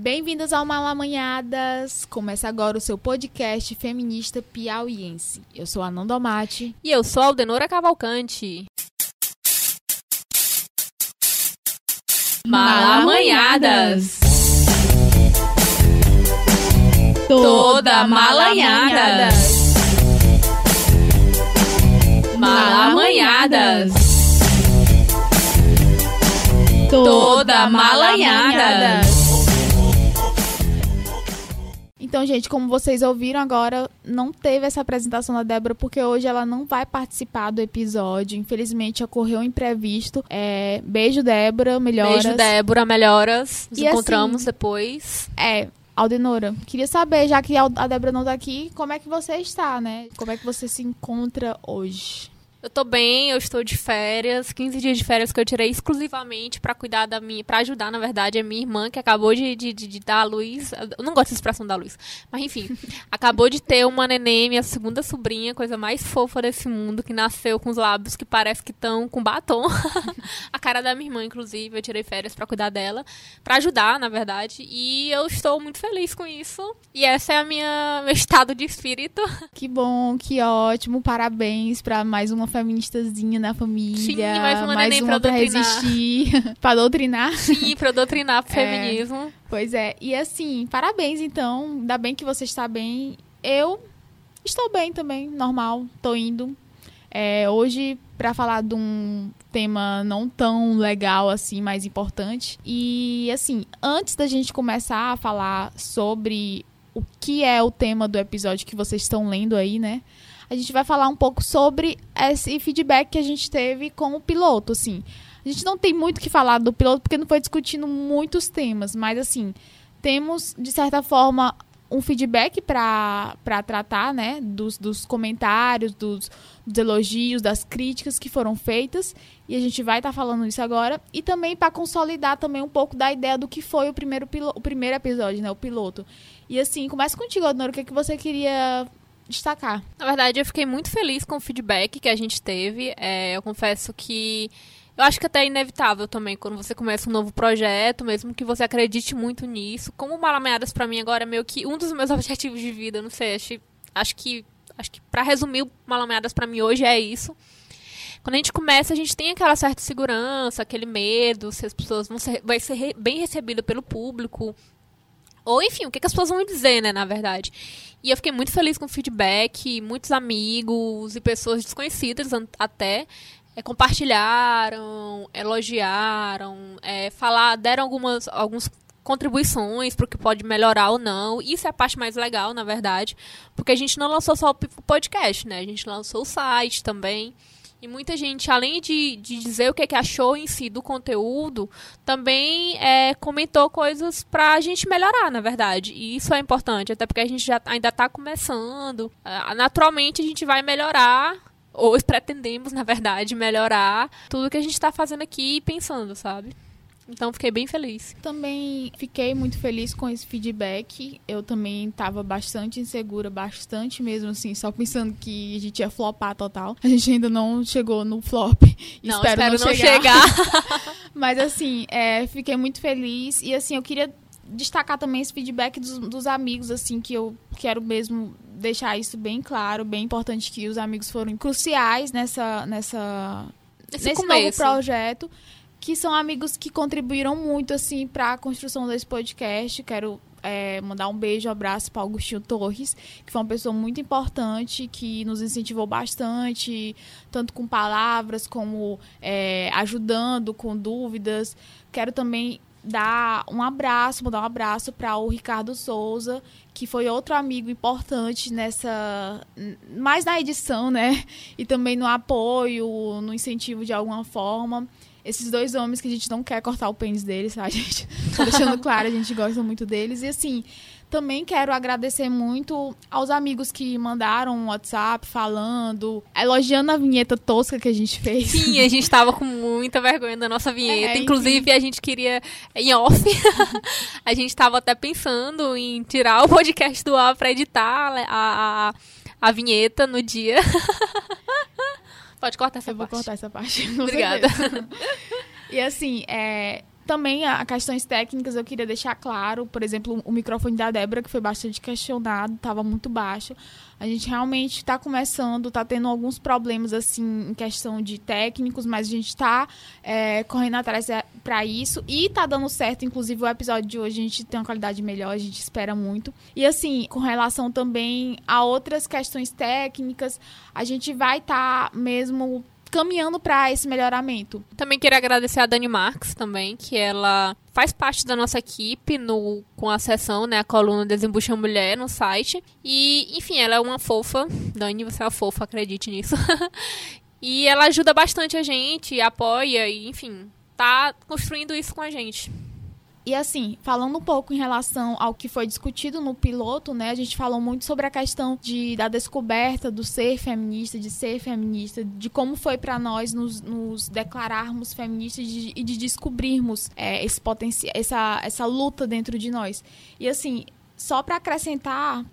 Bem-vindas ao Malamanhadas! Começa agora o seu podcast feminista piauiense. Eu sou a Nanda Mate. E eu sou a Aldenora Cavalcante. Malamanhadas! Toda malanhada! Malamanhadas! Toda malanhada! Então, gente, como vocês ouviram agora, não teve essa apresentação da Débora porque hoje ela não vai participar do episódio. Infelizmente, ocorreu um imprevisto. É, beijo, Débora, melhoras. Beijo, Débora, melhoras. Nos E encontramos assim- depois. É, Aldenora, queria saber, já que a a Débora não tá aqui, como é que você está, né? Como é que você se encontra hoje? Eu tô bem, eu estou de férias, 15 dias de férias que eu tirei exclusivamente pra cuidar da minha, Pra ajudar, na verdade, a minha irmã que acabou de, de, de- de dar a luz. Eu não gosto dessa expressão da luz, mas enfim, acabou de ter uma neném, minha segunda sobrinha, coisa mais fofa desse mundo, que nasceu com os lábios que parece que estão com batom. a cara da minha irmã, inclusive, eu tirei férias pra cuidar dela, pra ajudar, na verdade, e eu estou muito feliz com isso. E essa é a minha meu estado de espírito. Que bom, que ótimo, parabéns pra mais uma feministazinha na família. Sim, mais uma neném uma pra resistir, pra doutrinar. Sim, pra doutrinar pro É. feminismo. Pois é, e assim, parabéns então, ainda bem que você está bem. Eu estou bem também, normal, tô indo. É, hoje, pra falar de um tema não tão legal assim, mais importante. E assim, antes da gente começar a falar sobre o que é o tema do episódio que vocês estão lendo aí, né? A gente vai falar um pouco sobre esse feedback que a gente teve com o piloto, assim. A gente não tem muito que falar do piloto porque não foi discutindo muitos temas, mas assim, temos de certa forma um feedback para tratar, né, dos, dos comentários, dos, dos elogios, das críticas que foram feitas, e a gente vai estar falando isso agora, e também para consolidar também um pouco da ideia do que foi o primeiro, pilo, o primeiro episódio, né, o piloto. E assim, começa contigo, Adnora, o que, é que você queria destacar? Na verdade, eu fiquei muito feliz com o feedback que a gente teve. É, eu confesso que eu acho que até é inevitável também quando você começa um novo projeto, mesmo que você acredite muito nisso. Como Malameadas pra mim agora é meio que um dos meus objetivos de vida, não sei, acho, acho que acho que para resumir o Malameadas pra mim hoje é isso. Quando a gente começa, a gente tem aquela certa segurança, aquele medo, se as pessoas vão ser, vai ser bem recebida pelo público, ou enfim, o que, que as pessoas vão dizer, né, na verdade. E eu fiquei muito feliz com o feedback, muitos amigos e pessoas desconhecidas até é, compartilharam, elogiaram, é, falar, deram algumas alguns contribuições para o que pode melhorar ou não. Isso é a parte mais legal, na verdade, porque a gente não lançou só o podcast, né? A gente lançou o site também. E muita gente, além de, de dizer o que, que achou em si do conteúdo, também é, comentou coisas pra gente melhorar, na verdade. E isso é importante, até porque a gente já ainda tá começando. Ah, Naturalmente a gente vai melhorar, ou pretendemos, na verdade, melhorar tudo que a gente tá fazendo aqui e pensando, sabe? Então fiquei bem feliz. Também fiquei muito feliz com esse feedback. Eu também estava bastante insegura, bastante mesmo, assim, só pensando que a gente ia flopar total. A gente ainda não chegou no flop. Não, espero, espero, não, não chegar. chegar. Mas assim, é, fiquei muito feliz. E assim, eu queria destacar também esse feedback dos, dos amigos, assim, que eu quero mesmo deixar isso bem claro, bem importante que os amigos foram cruciais nessa, nessa Esse nesse novo começo. projeto, que são amigos que contribuíram muito assim para a construção desse podcast. Quero é, mandar um beijo, um abraço para Augustinho Torres, que foi uma pessoa muito importante, que nos incentivou bastante, tanto com palavras como é, ajudando com dúvidas. Quero também dar um abraço, mandar um abraço para o Ricardo Souza, que foi outro amigo importante nessa. mais na edição, né? E também no apoio, no incentivo de alguma forma. Esses dois homens que a gente não quer cortar o pênis deles, tá, gente? Tô deixando claro, a gente gosta muito deles. E assim, também quero agradecer muito aos amigos que mandaram um WhatsApp falando, elogiando a vinheta tosca que a gente fez. Sim, a gente tava com muita vergonha da nossa vinheta. É, Inclusive, a gente queria, em off, a gente tava até pensando em tirar o podcast do ar pra editar a, a, a vinheta no dia. Pode cortar essa Eu vou parte. cortar essa parte. Obrigada. E assim, é, também a questões técnicas eu queria deixar claro, por exemplo, o microfone da Débora, que foi bastante questionado, estava muito baixo. A gente realmente está começando, está tendo alguns problemas assim em questão de técnicos, mas a gente está é, correndo atrás é, para isso e está dando certo. Inclusive, o episódio de hoje a gente tem uma qualidade melhor, a gente espera muito. E assim, com relação também a outras questões técnicas, a gente vai estar tá mesmo caminhando para esse melhoramento. Também queria agradecer a Dani Marques também, que ela faz parte da nossa equipe no, com a sessão, né, a coluna Desembucha Mulher no site. E, enfim, ela é uma fofa. Dani, você é uma fofa, acredite nisso. e ela ajuda bastante a gente, apoia e, enfim, tá construindo isso com a gente. E assim, falando um pouco em relação ao que foi discutido no piloto, né? A gente falou muito sobre a questão de, da descoberta do ser feminista, de ser feminista, de como foi para nós nos, nos, declararmos feministas de, e de descobrirmos é, esse potencial, essa, essa luta dentro de nós. E assim, só para acrescentar,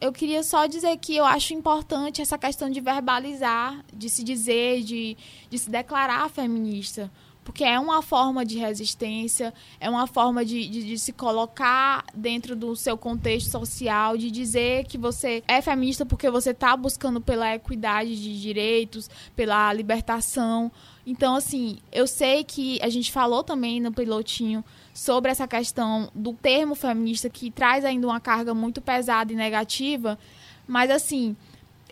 eu queria só dizer que eu acho importante essa questão de verbalizar, de se dizer, de, de se declarar feminista porque é uma forma de resistência, é uma forma de, de, de, se colocar dentro do seu contexto social, de dizer que você é feminista porque você está buscando pela equidade de direitos, pela libertação. Então, assim, eu sei que a gente falou também no pilotinho sobre essa questão do termo feminista que traz ainda uma carga muito pesada e negativa, mas assim,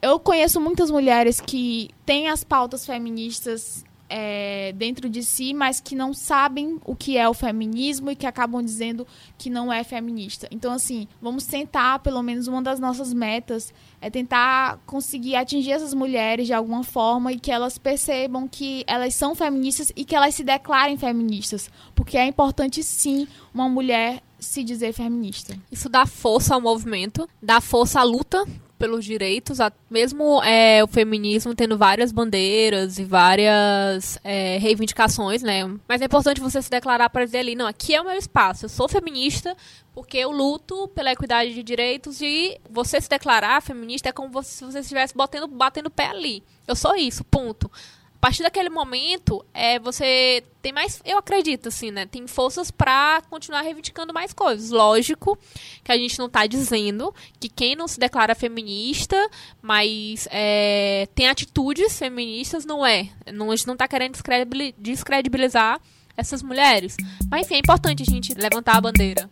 eu conheço muitas mulheres que têm as pautas feministas é, dentro de si, mas que não sabem o que é o feminismo e que acabam dizendo que não é feminista. Então, assim, vamos tentar, pelo menos uma das nossas metas é tentar conseguir atingir essas mulheres de alguma forma e que elas percebam que elas são feministas e que elas se declarem feministas. Porque é importante, sim, uma mulher se dizer feminista. Isso dá força ao movimento, dá força à luta pelos direitos, mesmo é, o feminismo tendo várias bandeiras e várias é, reivindicações, né? Mas é importante você se declarar para dizer ali, não, aqui é o meu espaço, eu sou feminista porque eu luto pela equidade de direitos e você se declarar feminista é como se você estivesse batendo, batendo pé ali. Eu sou isso, ponto partir daquele momento, é, você tem mais, eu acredito, assim, né? Tem forças para continuar reivindicando mais coisas. Lógico que a gente não está dizendo que quem não se declara feminista, mas é, tem atitudes feministas, não é. Não, a gente não está querendo descredibilizar essas mulheres. Mas, enfim, é importante a gente levantar a bandeira.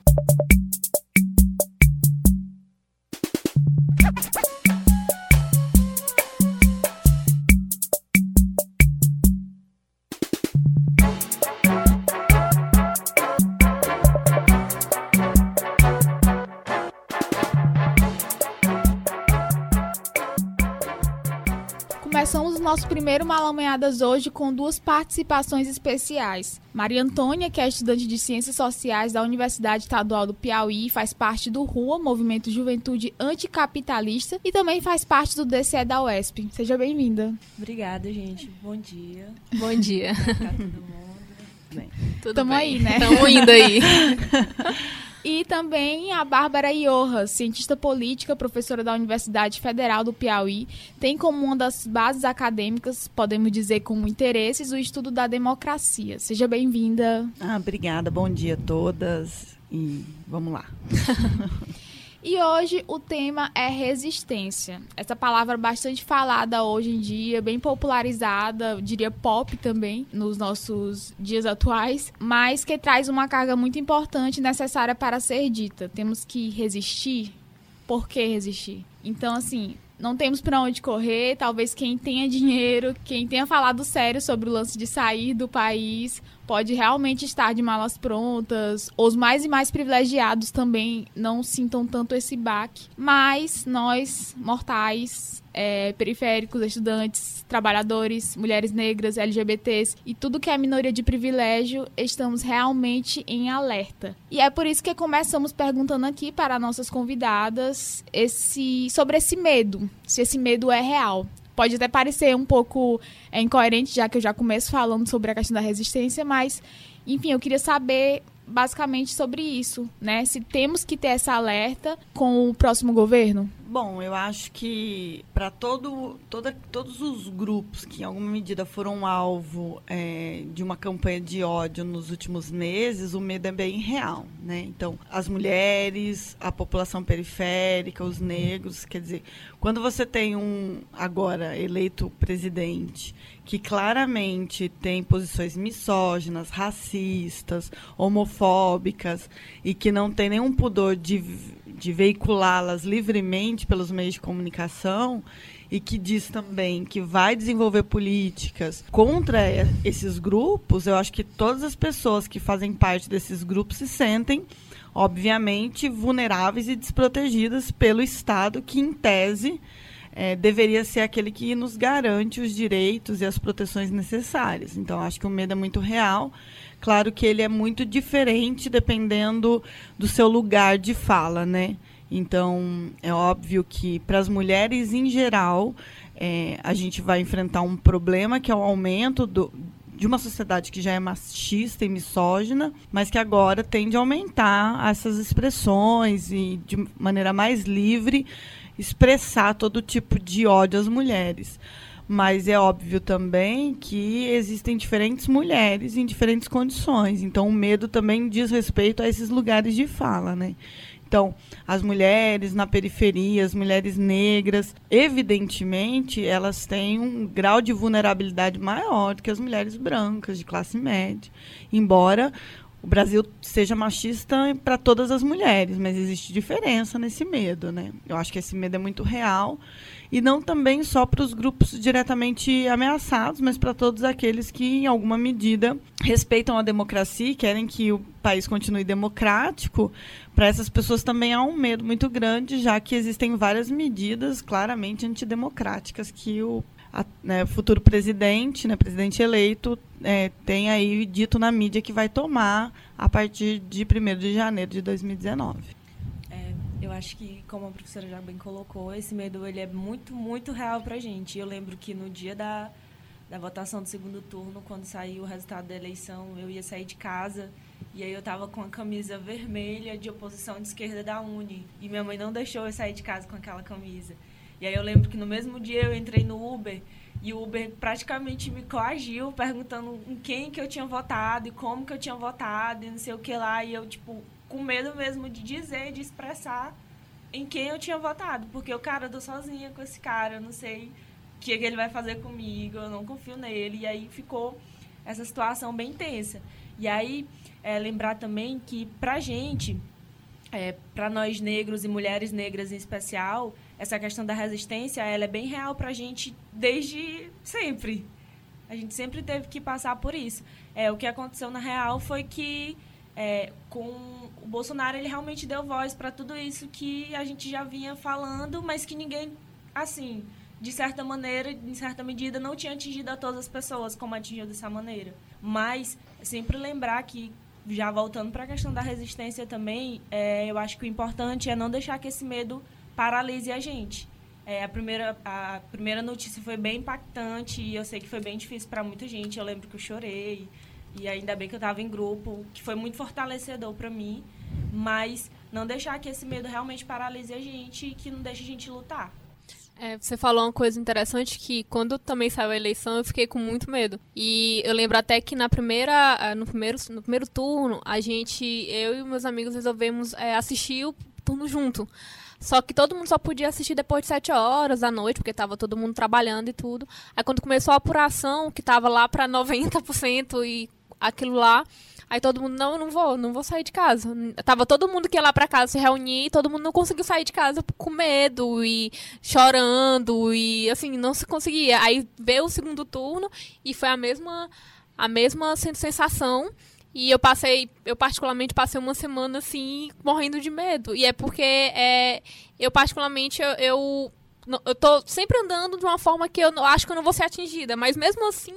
Nosso primeiro Malamanhadas hoje com duas participações especiais. Maria Antônia, que é estudante de Ciências Sociais da Universidade Estadual do Piauí, faz parte do RUA, Movimento Juventude Anticapitalista, e também faz parte do DCE da UESP. Seja bem-vinda. Obrigada, gente. Bom dia. Bom dia. Tá todo mundo. Bem. Tudo Tamo bem. aí, né? Tamo indo aí. E também a Bárbara Iorra, cientista política, professora da Universidade Federal do Piauí, tem como uma das bases acadêmicas, podemos dizer como interesses, o estudo da democracia. Seja bem-vinda. Ah, obrigada, bom dia a todas e vamos lá. E hoje o tema é resistência. Essa palavra bastante falada hoje em dia, bem popularizada, diria pop também, nos nossos dias atuais, mas que traz uma carga muito importante necessária para ser dita. Temos que resistir. Por que resistir? Então, assim, não temos para onde correr. Talvez quem tenha dinheiro, quem tenha falado sério sobre o lance de sair do país, pode realmente estar de malas prontas. Os mais e mais privilegiados também não sintam tanto esse baque. Mas nós, mortais, é, periféricos, estudantes, trabalhadores, mulheres negras, LGBTs e tudo que é minoria de privilégio, estamos realmente em alerta. E é por isso que começamos perguntando aqui para nossas convidadas esse, sobre esse medo, se esse medo é real. Pode até parecer um pouco é, incoerente, já que eu já começo falando sobre a questão da resistência, mas, enfim, eu queria saber basicamente sobre isso, né? Se temos que ter essa alerta com o próximo governo. Bom, eu acho que para todo, toda, todos os grupos que, em alguma medida, foram alvo é, de uma campanha de ódio nos últimos meses, o medo é bem real. Né? Então, as mulheres, a população periférica, os negros, quer dizer, quando você tem um, agora, eleito presidente que claramente tem posições misóginas, racistas, homofóbicas e que não tem nenhum pudor de, de veiculá-las livremente pelos meios de comunicação e que diz também que vai desenvolver políticas contra esses grupos, eu acho que todas as pessoas que fazem parte desses grupos se sentem obviamente vulneráveis e desprotegidas pelo Estado que em tese é, deveria ser aquele que nos garante os direitos e as proteções necessárias. Então, acho que o medo é muito real. Claro que ele é muito diferente dependendo do seu lugar de fala, né? Então, é óbvio que para as mulheres em geral, é, a gente vai enfrentar um problema que é o aumento do, de uma sociedade que já é machista e misógina, mas que agora tende a aumentar essas expressões e de maneira mais livre expressar todo tipo de ódio às mulheres. Mas é óbvio também que existem diferentes mulheres em diferentes condições. Então, o medo também diz respeito a esses lugares de fala, né? Então, as mulheres na periferia, as mulheres negras, evidentemente, elas têm um grau de vulnerabilidade maior do que as mulheres brancas, de classe média. Embora o Brasil seja machista para todas as mulheres, mas existe diferença nesse medo, né? Eu acho que esse medo é muito real e não também só para os grupos diretamente ameaçados, mas para todos aqueles que, em alguma medida, respeitam a democracia e querem que o país continue democrático. Para essas pessoas também há um medo muito grande, já que existem várias medidas claramente antidemocráticas que o a, né, futuro presidente, né, presidente eleito, é, tem aí dito na mídia que vai tomar a partir de 1 de janeiro de 2019. Eu acho que, como a professora já bem colocou, esse medo ele é muito, muito real para a gente. Eu lembro que no dia da, da votação do segundo turno, quando saiu o resultado da eleição, eu ia sair de casa e aí eu estava com a camisa vermelha de oposição de esquerda da Uni. E minha mãe não deixou eu sair de casa com aquela camisa. E aí eu lembro que no mesmo dia eu entrei no Uber e o Uber praticamente me coagiu, perguntando em quem que eu tinha votado e como que eu tinha votado e não sei o que lá. E eu, tipo, com medo mesmo de dizer, de expressar em quem eu tinha votado. Porque o cara, eu tô sozinha com esse cara, eu não sei o que, que ele vai fazer comigo, eu não confio nele. E aí ficou essa situação bem tensa. E aí, é, lembrar também que pra gente, é, para nós negros e mulheres negras em especial, essa questão da resistência, ela é bem real para a gente desde sempre. A gente sempre teve que passar por isso. É, o que aconteceu na real foi que é, com o Bolsonaro ele realmente deu voz para tudo isso que a gente já vinha falando, mas que ninguém, assim, de certa maneira, em certa medida, não tinha atingido a todas as pessoas como atingiu dessa maneira. Mas sempre lembrar que já voltando para a questão da resistência também, é, eu acho que o importante é não deixar que esse medo paralise a gente. É, a, primeira, a primeira notícia foi bem impactante e eu sei que foi bem difícil para muita gente. Eu lembro que eu chorei e ainda bem que eu estava em grupo, que foi muito fortalecedor para mim. Mas não deixar que esse medo realmente paralise a gente e que não deixe a gente lutar. É, você falou uma coisa interessante que quando também saiu a eleição eu fiquei com muito medo. E eu lembro até que na primeira, eh, no primeiro, no primeiro turno, a gente, eu e meus amigos resolvemos é, assistir o turno junto. Só que todo mundo só podia assistir depois de 7 horas da noite, porque tava todo mundo trabalhando e tudo. Aí quando começou a apuração, que tava lá para 90% e aquilo lá, aí todo mundo, não, não vou, não vou sair de casa. Tava todo mundo que ia lá para casa se reunir, e todo mundo não conseguiu sair de casa com medo e chorando e assim, não se conseguia. Aí veio o segundo turno e foi a mesma a mesma sensação e eu passei, eu particularmente passei uma semana assim, morrendo de medo. E é porque é, eu particularmente eu, eu, eu tô sempre andando de uma forma que eu acho que eu não vou ser atingida. Mas mesmo assim,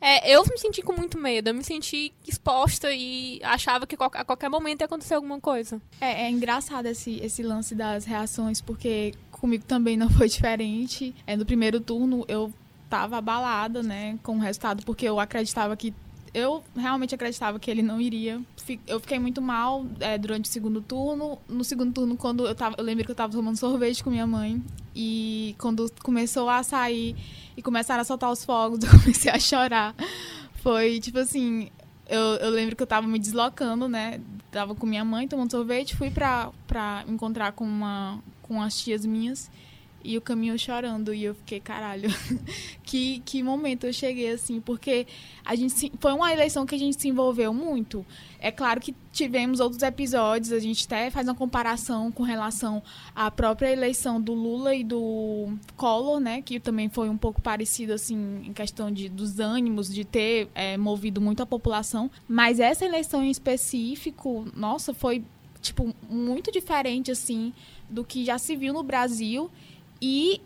é, eu me senti com muito medo. Eu me senti exposta e achava que a qualquer momento ia acontecer alguma coisa. É, é engraçado esse, esse lance das reações, porque comigo também não foi diferente. É, no primeiro turno eu tava abalada, né, com o resultado, porque eu acreditava que eu realmente acreditava que ele não iria. Eu fiquei muito mal é, durante o segundo turno. No segundo turno, quando eu tava. Eu lembro que eu tava tomando sorvete com minha mãe. E quando começou a sair e começaram a soltar os fogos, eu comecei a chorar. Foi tipo assim. Eu, eu lembro que eu tava me deslocando, né? Tava com minha mãe tomando sorvete, fui pra, pra encontrar com, uma, com as tias minhas e o caminho chorando. E eu fiquei, caralho, que, que momento eu cheguei assim, porque a gente se, foi uma eleição que a gente se envolveu muito. É claro que tivemos outros episódios, a gente até faz uma comparação com relação à própria eleição do Lula e do Collor, né? Que também foi um pouco parecido, assim, em questão de, dos ânimos, de ter é, movido muito a população. Mas essa eleição em específico, nossa, foi, tipo, muito diferente, assim, do que já se viu no Brasil e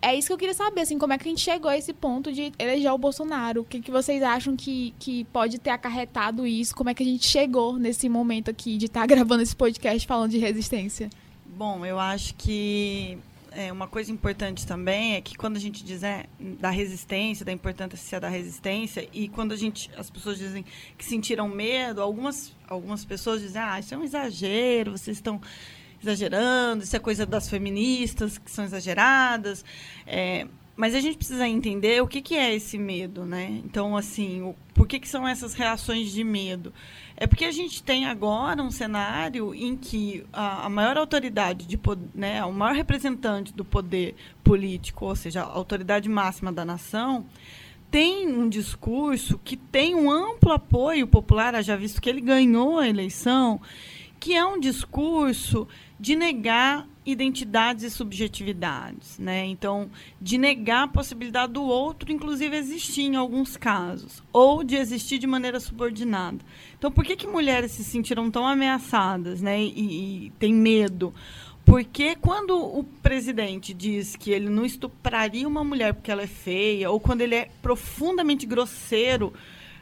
é isso que eu queria saber, assim, como é que a gente chegou a esse ponto de eleger o Bolsonaro? O que, que vocês acham que, que pode ter acarretado isso? Como é que a gente chegou nesse momento aqui de estar tá gravando esse podcast falando de resistência? Bom, eu acho que é, uma coisa importante também é que quando a gente diz é, da resistência, da importância da resistência, e quando a gente, as pessoas dizem que sentiram medo, algumas, algumas pessoas dizem, ah, isso é um exagero, vocês estão exagerando, isso é coisa das feministas que são exageradas. É, mas a gente precisa entender o que, que é esse medo, né? Então, assim, o, por que, que são essas reações de medo? É porque a gente tem agora um cenário em que a, a maior autoridade, de né, o maior representante do poder político, ou seja, a autoridade máxima da nação, tem um discurso que tem um amplo apoio popular, já visto que ele ganhou a eleição, que é um discurso de negar identidades e subjetividades, né? Então, de negar a possibilidade do outro, inclusive existir em alguns casos, ou de existir de maneira subordinada. Então, por que que mulheres se sentiram tão ameaçadas, né? E, e têm medo? Porque quando o presidente diz que ele não estupraria uma mulher porque ela é feia, ou quando ele é profundamente grosseiro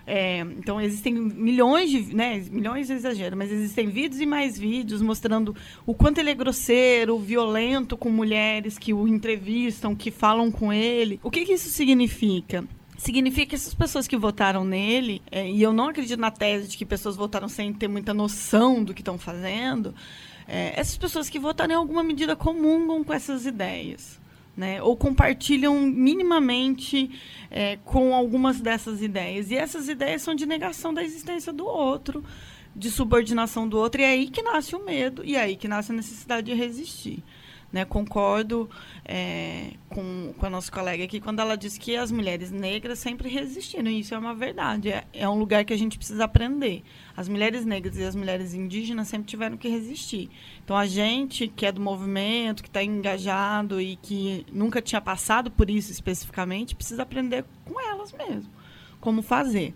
é, então existem milhões de, né, milhões de exagero, mas existem vídeos e mais vídeos mostrando o quanto ele é grosseiro, violento com mulheres que o entrevistam, que falam com ele. O que, que isso significa? significa que essas pessoas que votaram nele, é, e eu não acredito na tese de que pessoas votaram sem ter muita noção do que estão fazendo, é, essas pessoas que votaram em alguma medida comungam com essas ideias né? ou compartilham minimamente é, com algumas dessas ideias. E essas ideias são de negação da existência do outro, de subordinação do outro, e é aí que nasce o medo, e é aí que nasce a necessidade de resistir. Né, concordo é, com, com a nossa colega aqui quando ela diz que as mulheres negras sempre resistiram. E isso é uma verdade. É, é um lugar que a gente precisa aprender. As mulheres negras e as mulheres indígenas sempre tiveram que resistir. Então, a gente que é do movimento, que está engajado e que nunca tinha passado por isso especificamente, precisa aprender com elas mesmo. Como fazer.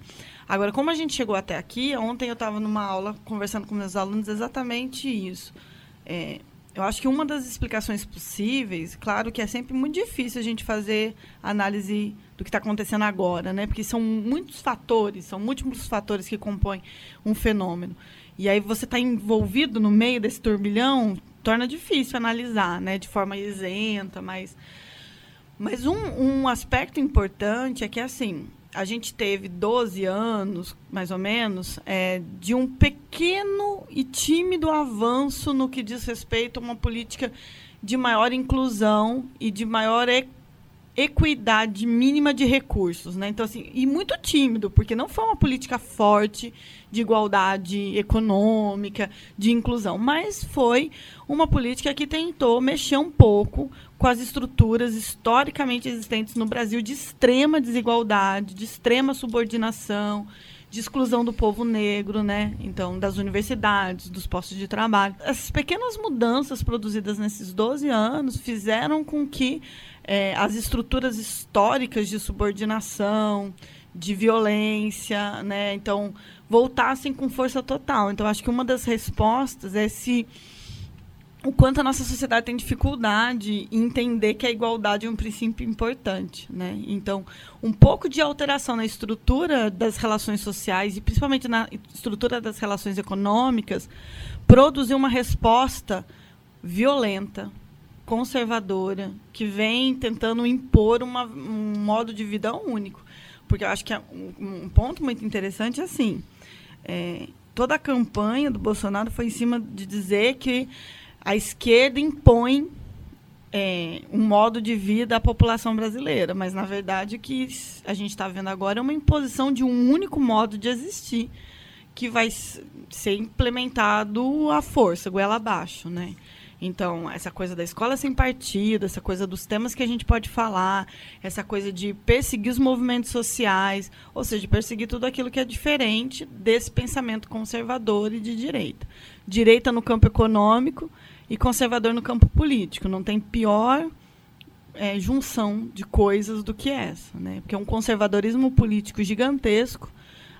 Agora, como a gente chegou até aqui, ontem eu estava numa aula conversando com meus alunos exatamente isso. É, eu acho que uma das explicações possíveis, claro que é sempre muito difícil a gente fazer análise do que está acontecendo agora, né? Porque são muitos fatores, são múltiplos fatores que compõem um fenômeno. E aí você está envolvido no meio desse turbilhão, torna difícil analisar, né? De forma isenta, mas... Mas um, um aspecto importante é que, assim, a gente teve 12 anos, mais ou menos, é, de um pequeno e tímido avanço no que diz respeito a uma política de maior inclusão e de maior e equidade mínima de recursos, né? Então assim, e muito tímido, porque não foi uma política forte de igualdade econômica, de inclusão, mas foi uma política que tentou mexer um pouco com as estruturas historicamente existentes no Brasil de extrema desigualdade, de extrema subordinação, de exclusão do povo negro, né? Então, das universidades, dos postos de trabalho. Essas pequenas mudanças produzidas nesses 12 anos fizeram com que é, as estruturas históricas de subordinação, de violência, né? Então, voltassem com força total. Então, acho que uma das respostas é se o quanto a nossa sociedade tem dificuldade em entender que a igualdade é um princípio importante, né? Então, um pouco de alteração na estrutura das relações sociais e principalmente na estrutura das relações econômicas produziu uma resposta violenta, conservadora, que vem tentando impor uma, um modo de vida único. porque eu acho que é um, um ponto muito interessante é assim, é, toda a campanha do Bolsonaro foi em cima de dizer que a esquerda impõe é, um modo de vida à população brasileira, mas na verdade o que a gente está vendo agora é uma imposição de um único modo de existir que vai ser implementado à força, goela abaixo, né? Então, essa coisa da escola sem partido, essa coisa dos temas que a gente pode falar, essa coisa de perseguir os movimentos sociais, ou seja, perseguir tudo aquilo que é diferente desse pensamento conservador e de direita. Direita no campo econômico e conservador no campo político. Não tem pior é, junção de coisas do que essa, né? Porque é um conservadorismo político gigantesco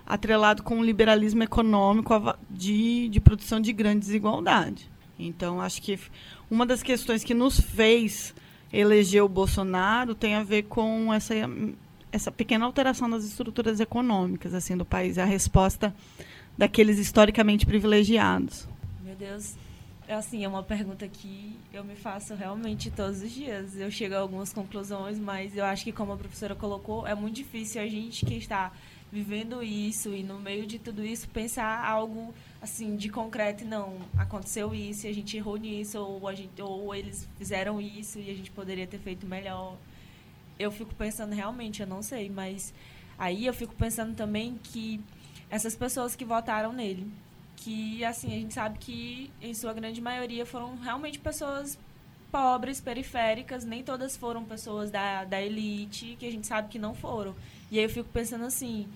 atrelado com um liberalismo econômico de, de produção de grande desigualdade. Então, acho que uma das questões que nos fez eleger o Bolsonaro tem a ver com essa, essa pequena alteração das estruturas econômicas assim do país, a resposta daqueles historicamente privilegiados. Meu Deus, é assim, é uma pergunta que eu me faço realmente todos os dias. Eu chego a algumas conclusões, mas eu acho que, como a professora colocou, é muito difícil a gente que está vivendo isso e no meio de tudo isso pensar algo assim de concreto não aconteceu isso a gente errou nisso ou a gente ou eles fizeram isso e a gente poderia ter feito melhor eu fico pensando realmente eu não sei mas aí eu fico pensando também que essas pessoas que votaram nele que assim a gente sabe que em sua grande maioria foram realmente pessoas pobres, periféricas, nem todas foram pessoas da, da elite, que a gente sabe que não foram. E aí eu fico pensando assim,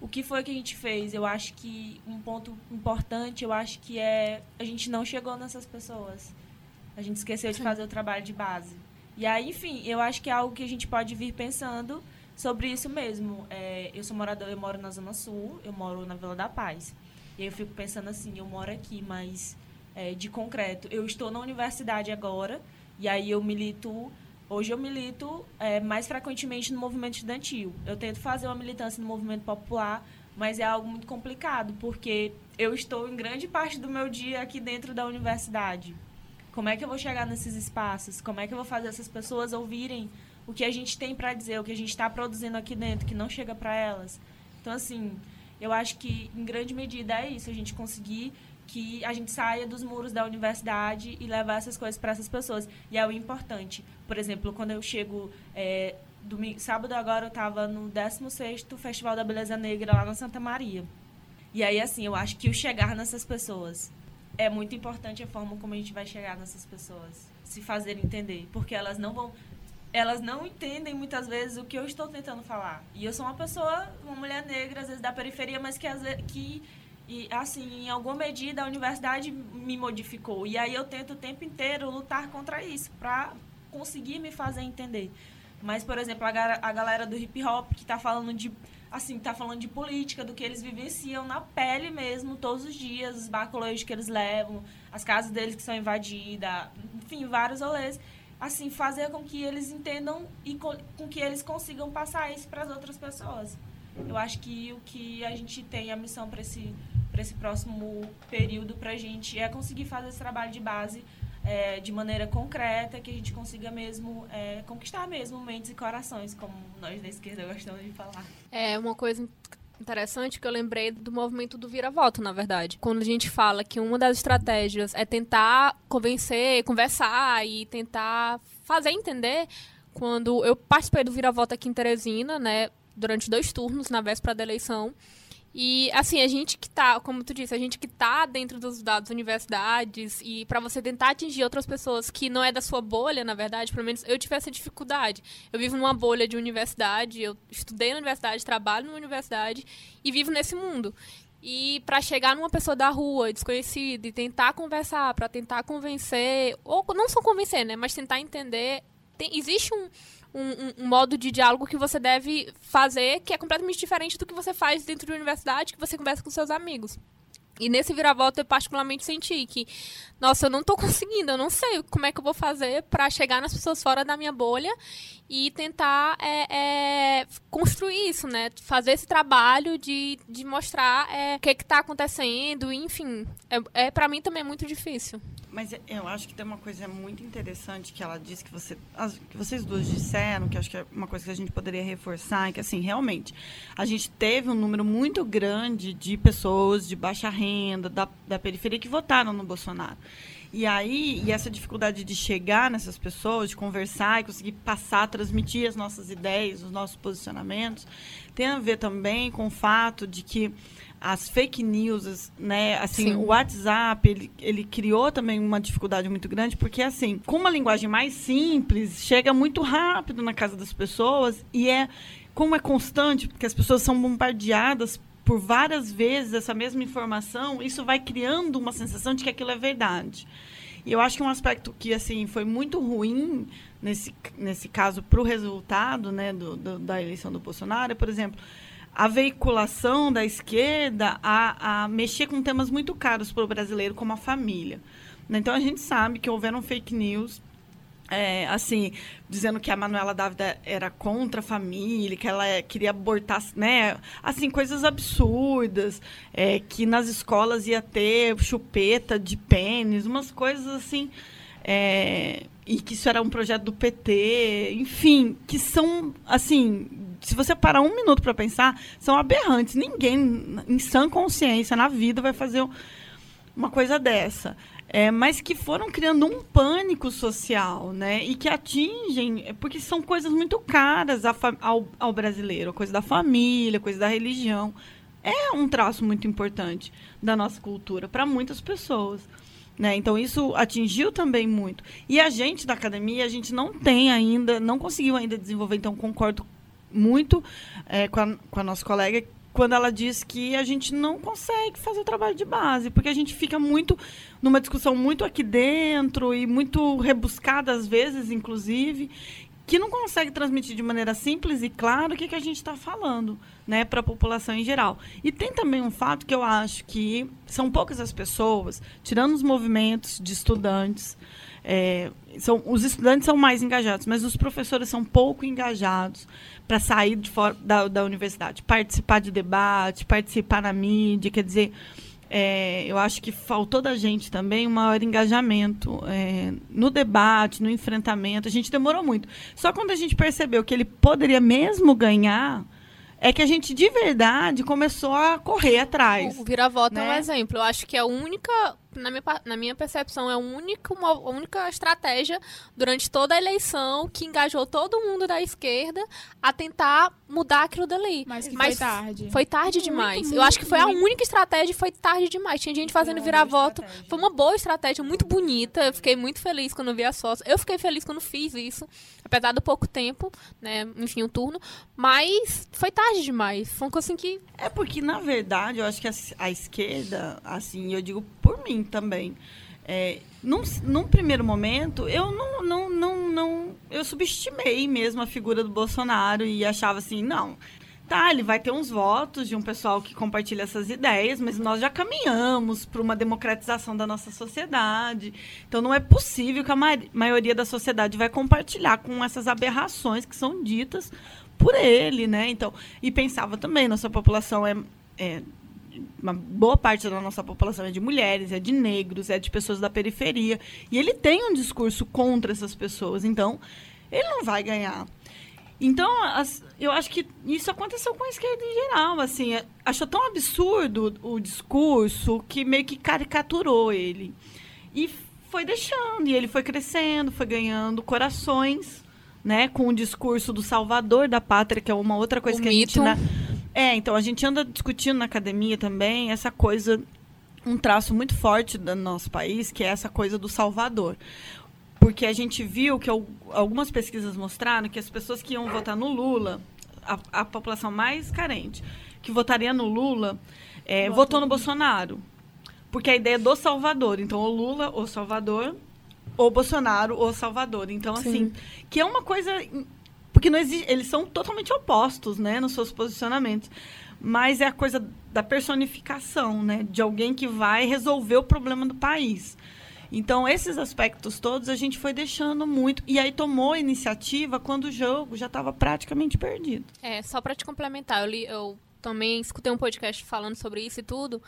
o que foi que a gente fez? Eu acho que um ponto importante, eu acho que é a gente não chegou nessas pessoas. A gente esqueceu de fazer o trabalho de base. E aí, enfim, eu acho que é algo que a gente pode vir pensando sobre isso mesmo. É, eu sou morador, eu moro na Zona Sul, eu moro na Vila da Paz. E aí eu fico pensando assim, eu moro aqui, mas é, de concreto, eu estou na universidade agora, e aí eu milito. Hoje eu milito é, mais frequentemente no movimento estudantil. Eu tento fazer uma militância no movimento popular, mas é algo muito complicado, porque eu estou em grande parte do meu dia aqui dentro da universidade. Como é que eu vou chegar nesses espaços? Como é que eu vou fazer essas pessoas ouvirem o que a gente tem para dizer, o que a gente está produzindo aqui dentro, que não chega para elas? Então, assim, eu acho que, em grande medida, é isso, a gente conseguir que a gente saia dos muros da universidade e levar essas coisas para essas pessoas. E é o importante. Por exemplo, quando eu chego. É, domingo, sábado agora eu estava no 16 Festival da Beleza Negra lá na Santa Maria. E aí, assim, eu acho que o chegar nessas pessoas é muito importante a forma como a gente vai chegar nessas pessoas. Se fazer entender. Porque elas não vão. Elas não entendem muitas vezes o que eu estou tentando falar. E eu sou uma pessoa, uma mulher negra, às vezes da periferia, mas que, às vezes, que e, assim, em alguma medida, a universidade me modificou. E aí eu tento o tempo inteiro lutar contra isso, para conseguir me fazer entender. Mas, por exemplo, a, a galera do hip hop que está falando de assim, tá falando de política, do que eles vivenciam na pele mesmo, todos os dias, os bacolões que eles levam, as casas deles que são invadidas, enfim, vários rolês. Assim, fazer com que eles entendam e com, com que eles consigam passar isso para as outras pessoas. Eu acho que o que a gente tem a missão para esse para esse próximo período para a gente é conseguir fazer esse trabalho de base é, de maneira concreta, que a gente consiga mesmo é, conquistar mesmo mentes e corações, como nós da esquerda gostamos de falar. É uma coisa interessante que eu lembrei do movimento do vira-voto, na verdade. Quando a gente fala que uma das estratégias é tentar convencer, conversar e tentar fazer entender, quando eu participei do vira-voto aqui em Teresina, né, durante dois turnos na véspera da eleição, e, assim, a gente que tá, como tu disse, a gente que tá dentro dos dados universidades e para você tentar atingir outras pessoas que não é da sua bolha, na verdade, pelo menos eu tive essa dificuldade. Eu vivo numa bolha de universidade, eu estudei na universidade, trabalho numa universidade e vivo nesse mundo. E para chegar numa pessoa da rua, desconhecida, e tentar conversar, para tentar convencer, ou não só convencer, né, mas tentar entender, tem, existe um um, um, modo de diálogo que você deve fazer que é completamente diferente do que você faz dentro da universidade, que você conversa com seus amigos. E nesse viravolta eu particularmente senti que, nossa, eu não estou conseguindo, eu não sei como é que eu vou fazer para chegar nas pessoas fora da minha bolha e tentar é, é, construir isso, né? Fazer esse trabalho de, de mostrar é, o que está acontecendo, enfim. É, é para mim também é muito difícil. Mas eu acho que tem uma coisa muito interessante que ela disse que, você, as, que vocês duas disseram, que acho que é uma coisa que a gente poderia reforçar, é que assim, realmente, a gente teve um número muito grande de pessoas de baixa renda, da, da periferia, que votaram no Bolsonaro. E aí, e essa dificuldade de chegar nessas pessoas, de conversar e conseguir passar, transmitir as nossas ideias, os nossos posicionamentos, tem a ver também com o fato de que as fake news, né? Assim, Sim. o WhatsApp, ele, ele criou também uma dificuldade muito grande, porque, assim, com uma linguagem mais simples, chega muito rápido na casa das pessoas e é, como é constante, porque as pessoas são bombardeadas por várias vezes essa mesma informação, isso vai criando uma sensação de que aquilo é verdade. E eu acho que um aspecto que, assim, foi muito ruim nesse, nesse caso para o resultado, né, do, do, da eleição do Bolsonaro, é, por exemplo, a veiculação da esquerda a, a mexer com temas muito caros para o brasileiro, como a família. Então a gente sabe que houveram fake news é, assim, dizendo que a Manuela Dávida era contra a família, que ela queria abortar, né? Assim, coisas absurdas, é, que nas escolas ia ter chupeta de pênis, umas coisas assim, é, e que isso era um projeto do PT, enfim, que são, assim, se você parar um minuto para pensar, são aberrantes. Ninguém, em sã consciência, na vida, vai fazer uma coisa dessa. É, mas que foram criando um pânico social, né? E que atingem, porque são coisas muito caras ao, ao brasileiro, coisa da família, coisa da religião. É um traço muito importante da nossa cultura para muitas pessoas. Né? Então, isso atingiu também muito. E a gente da academia, a gente não tem ainda, não conseguiu ainda desenvolver, então concordo muito é, com, a, com a nossa colega quando ela diz que a gente não consegue fazer o trabalho de base, porque a gente fica muito numa discussão muito aqui dentro e muito rebuscada às vezes, inclusive, que não consegue transmitir de maneira simples e clara o que, que a gente está falando né, para a população em geral. E tem também um fato que eu acho que são poucas as pessoas, tirando os movimentos de estudantes, é, são, os estudantes são mais engajados, mas os professores são pouco engajados para sair de fora da, da universidade, participar de debate, participar na mídia, quer dizer, é, eu acho que faltou da gente também um maior engajamento é, no debate, no enfrentamento. A gente demorou muito. Só quando a gente percebeu que ele poderia mesmo ganhar, é que a gente de verdade começou a correr atrás. O vira-voto né? é um né? exemplo. Eu acho que é a única na minha, na minha percepção, é a única, uma, a única estratégia durante toda a eleição que engajou todo mundo da esquerda a tentar mudar aquilo dali. Mas, Mas foi tarde. Foi tarde demais. Muito, Eu acho que foi muito. a única estratégia e foi tarde demais. Tinha gente fazendo virar voto. Foi uma boa estratégia, muito bonita. Eu fiquei muito feliz quando vi a sócia. Eu fiquei feliz quando fiz isso, apesar do pouco tempo, né? Enfim, um turno. Mas foi tarde demais. Foi uma coisa assim que. É porque, na verdade, eu acho que a, a esquerda, assim, eu digo por mim também. É, num, num primeiro momento, eu não, não, não, não. Eu subestimei mesmo a figura do Bolsonaro e achava assim, não. Tá, ele vai ter uns votos de um pessoal que compartilha essas ideias, mas nós já caminhamos para uma democratização da nossa sociedade. Então não é possível que a ma maioria da sociedade vai compartilhar com essas aberrações que são ditas por ele, né? Então, e pensava também, nossa população é, é uma boa parte da nossa população é de mulheres, é de negros, é de pessoas da periferia. E ele tem um discurso contra essas pessoas. Então, ele não vai ganhar. Então, as, eu acho que isso aconteceu com a esquerda em geral. Assim, é, achou tão absurdo o discurso que meio que caricaturou ele. E foi deixando, e ele foi crescendo, foi ganhando corações, né? Com o discurso do salvador da pátria, que é uma outra coisa o que mito. a gente... É, então a gente anda discutindo na academia também essa coisa, um traço muito forte do nosso país, que é essa coisa do Salvador. Porque a gente viu que algumas pesquisas mostraram que as pessoas que iam votar no Lula, a, a população mais carente, que votaria no Lula, é, votou no Bolsonaro. Porque a ideia é do Salvador. Então, o Lula, o Salvador, o Bolsonaro, o Salvador. Então, Sim. assim, que é uma coisa porque não existe, eles são totalmente opostos, né, nos seus posicionamentos. Mas é a coisa da personificação, né, de alguém que vai resolver o problema do país. Então, esses aspectos todos a gente foi deixando muito. E aí tomou a iniciativa quando o jogo já estava praticamente perdido. É, só para te complementar, eu, li, eu também escutei um podcast falando sobre isso e tudo.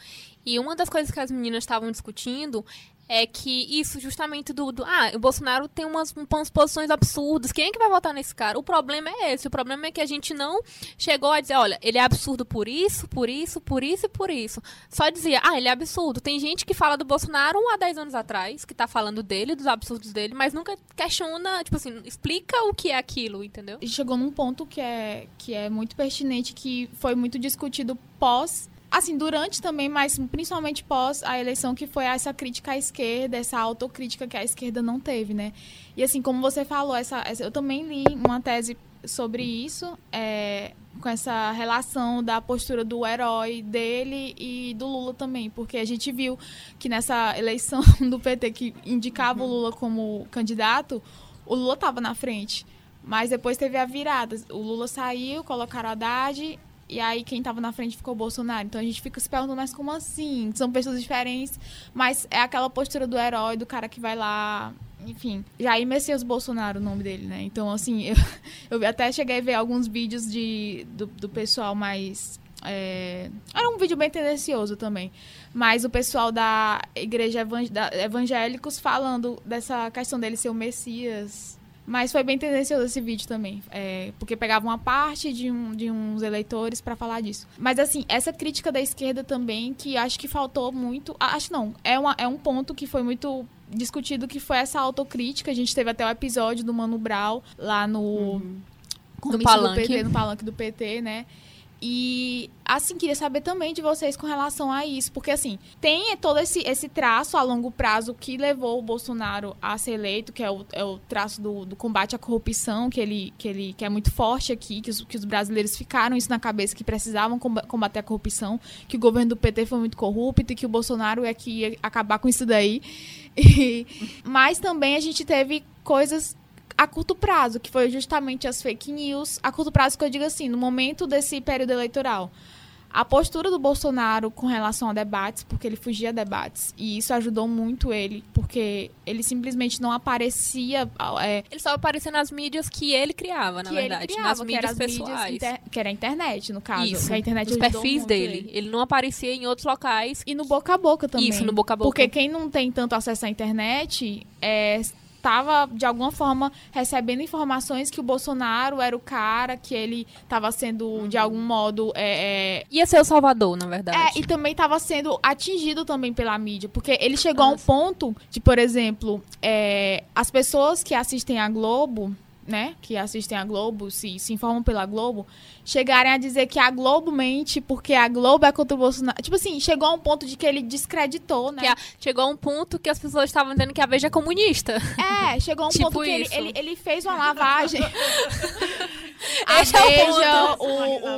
E uma das coisas que as meninas estavam discutindo é que isso justamente do, do ah, o Bolsonaro tem umas, umas posições absurdas. Quem é que vai votar nesse cara? O problema é esse. O problema é que a gente não chegou a dizer, olha, ele é absurdo por isso, por isso, por isso e por isso. Só dizia, ah, ele é absurdo. Tem gente que fala do Bolsonaro há 10 anos atrás, que tá falando dele, dos absurdos dele, mas nunca questiona, tipo assim, explica o que é aquilo, entendeu? Chegou num ponto que é, que é muito pertinente, que foi muito discutido pós assim, durante também, mas principalmente pós a eleição, que foi essa crítica à esquerda, essa autocrítica que a esquerda não teve, né? E assim, como você falou, essa, essa eu também li uma tese sobre isso, é, com essa relação da postura do herói dele e do Lula também, porque a gente viu que nessa eleição do PT que indicava uhum. o Lula como candidato, o Lula estava na frente. Mas depois teve a virada. O Lula saiu, colocaram a Haddad e aí quem estava na frente ficou Bolsonaro. Então a gente fica se perguntando, mas como assim? São pessoas diferentes, mas é aquela postura do herói, do cara que vai lá. Enfim, Jair Messias Bolsonaro, o nome dele, né? Então, assim, eu, eu até cheguei a ver alguns vídeos de, do, do pessoal mais é... Era um vídeo bem tendencioso também. Mas o pessoal da igreja evang... da... evangélicos falando dessa questão dele ser o Messias mas foi bem tendencioso esse vídeo também, é, porque pegava uma parte de, um, de uns eleitores para falar disso. Mas assim, essa crítica da esquerda também, que acho que faltou muito. Acho não, é, uma, é um ponto que foi muito discutido, que foi essa autocrítica. A gente teve até o episódio do Mano Brau lá no. Uhum. No palanque. Do PT, no palanque do PT, né? E, assim, queria saber também de vocês com relação a isso, porque, assim, tem todo esse, esse traço a longo prazo que levou o Bolsonaro a ser eleito, que é o, é o traço do, do combate à corrupção, que ele, que ele que é muito forte aqui, que os, que os brasileiros ficaram isso na cabeça, que precisavam combater a corrupção, que o governo do PT foi muito corrupto e que o Bolsonaro é que ia acabar com isso daí. E, mas também a gente teve coisas a curto prazo, que foi justamente as fake news, a curto prazo que eu digo assim, no momento desse período eleitoral. A postura do Bolsonaro com relação a debates, porque ele fugia a debates, e isso ajudou muito ele, porque ele simplesmente não aparecia. É, ele só aparecia nas mídias que ele criava, na verdade. Criava, nas mídias pessoais. Mídias inter, que era a internet, no caso. Isso, a internet os perfis dele. Ele. ele. não aparecia em outros locais. E no boca a boca também. Isso, no boca a boca. Porque quem não tem tanto acesso à internet é, estava, de alguma forma, recebendo informações que o Bolsonaro era o cara, que ele estava sendo, de uhum. algum modo. É, é... Ia ser o Salvador, na verdade. É, e também estava sendo atingido também pela mídia. Porque ele chegou Nossa. a um ponto de, por exemplo, é, as pessoas que assistem a Globo né, que assistem a Globo, se, se informam pela Globo, chegarem a dizer que a Globo mente porque a Globo é contra o Bolsonaro. Tipo assim, chegou a um ponto de que ele descreditou, né? A, chegou a um ponto que as pessoas estavam dizendo que a Veja é comunista. É, chegou a um tipo ponto que ele, ele, ele, fez uma lavagem. a Esse Veja, é o, o, o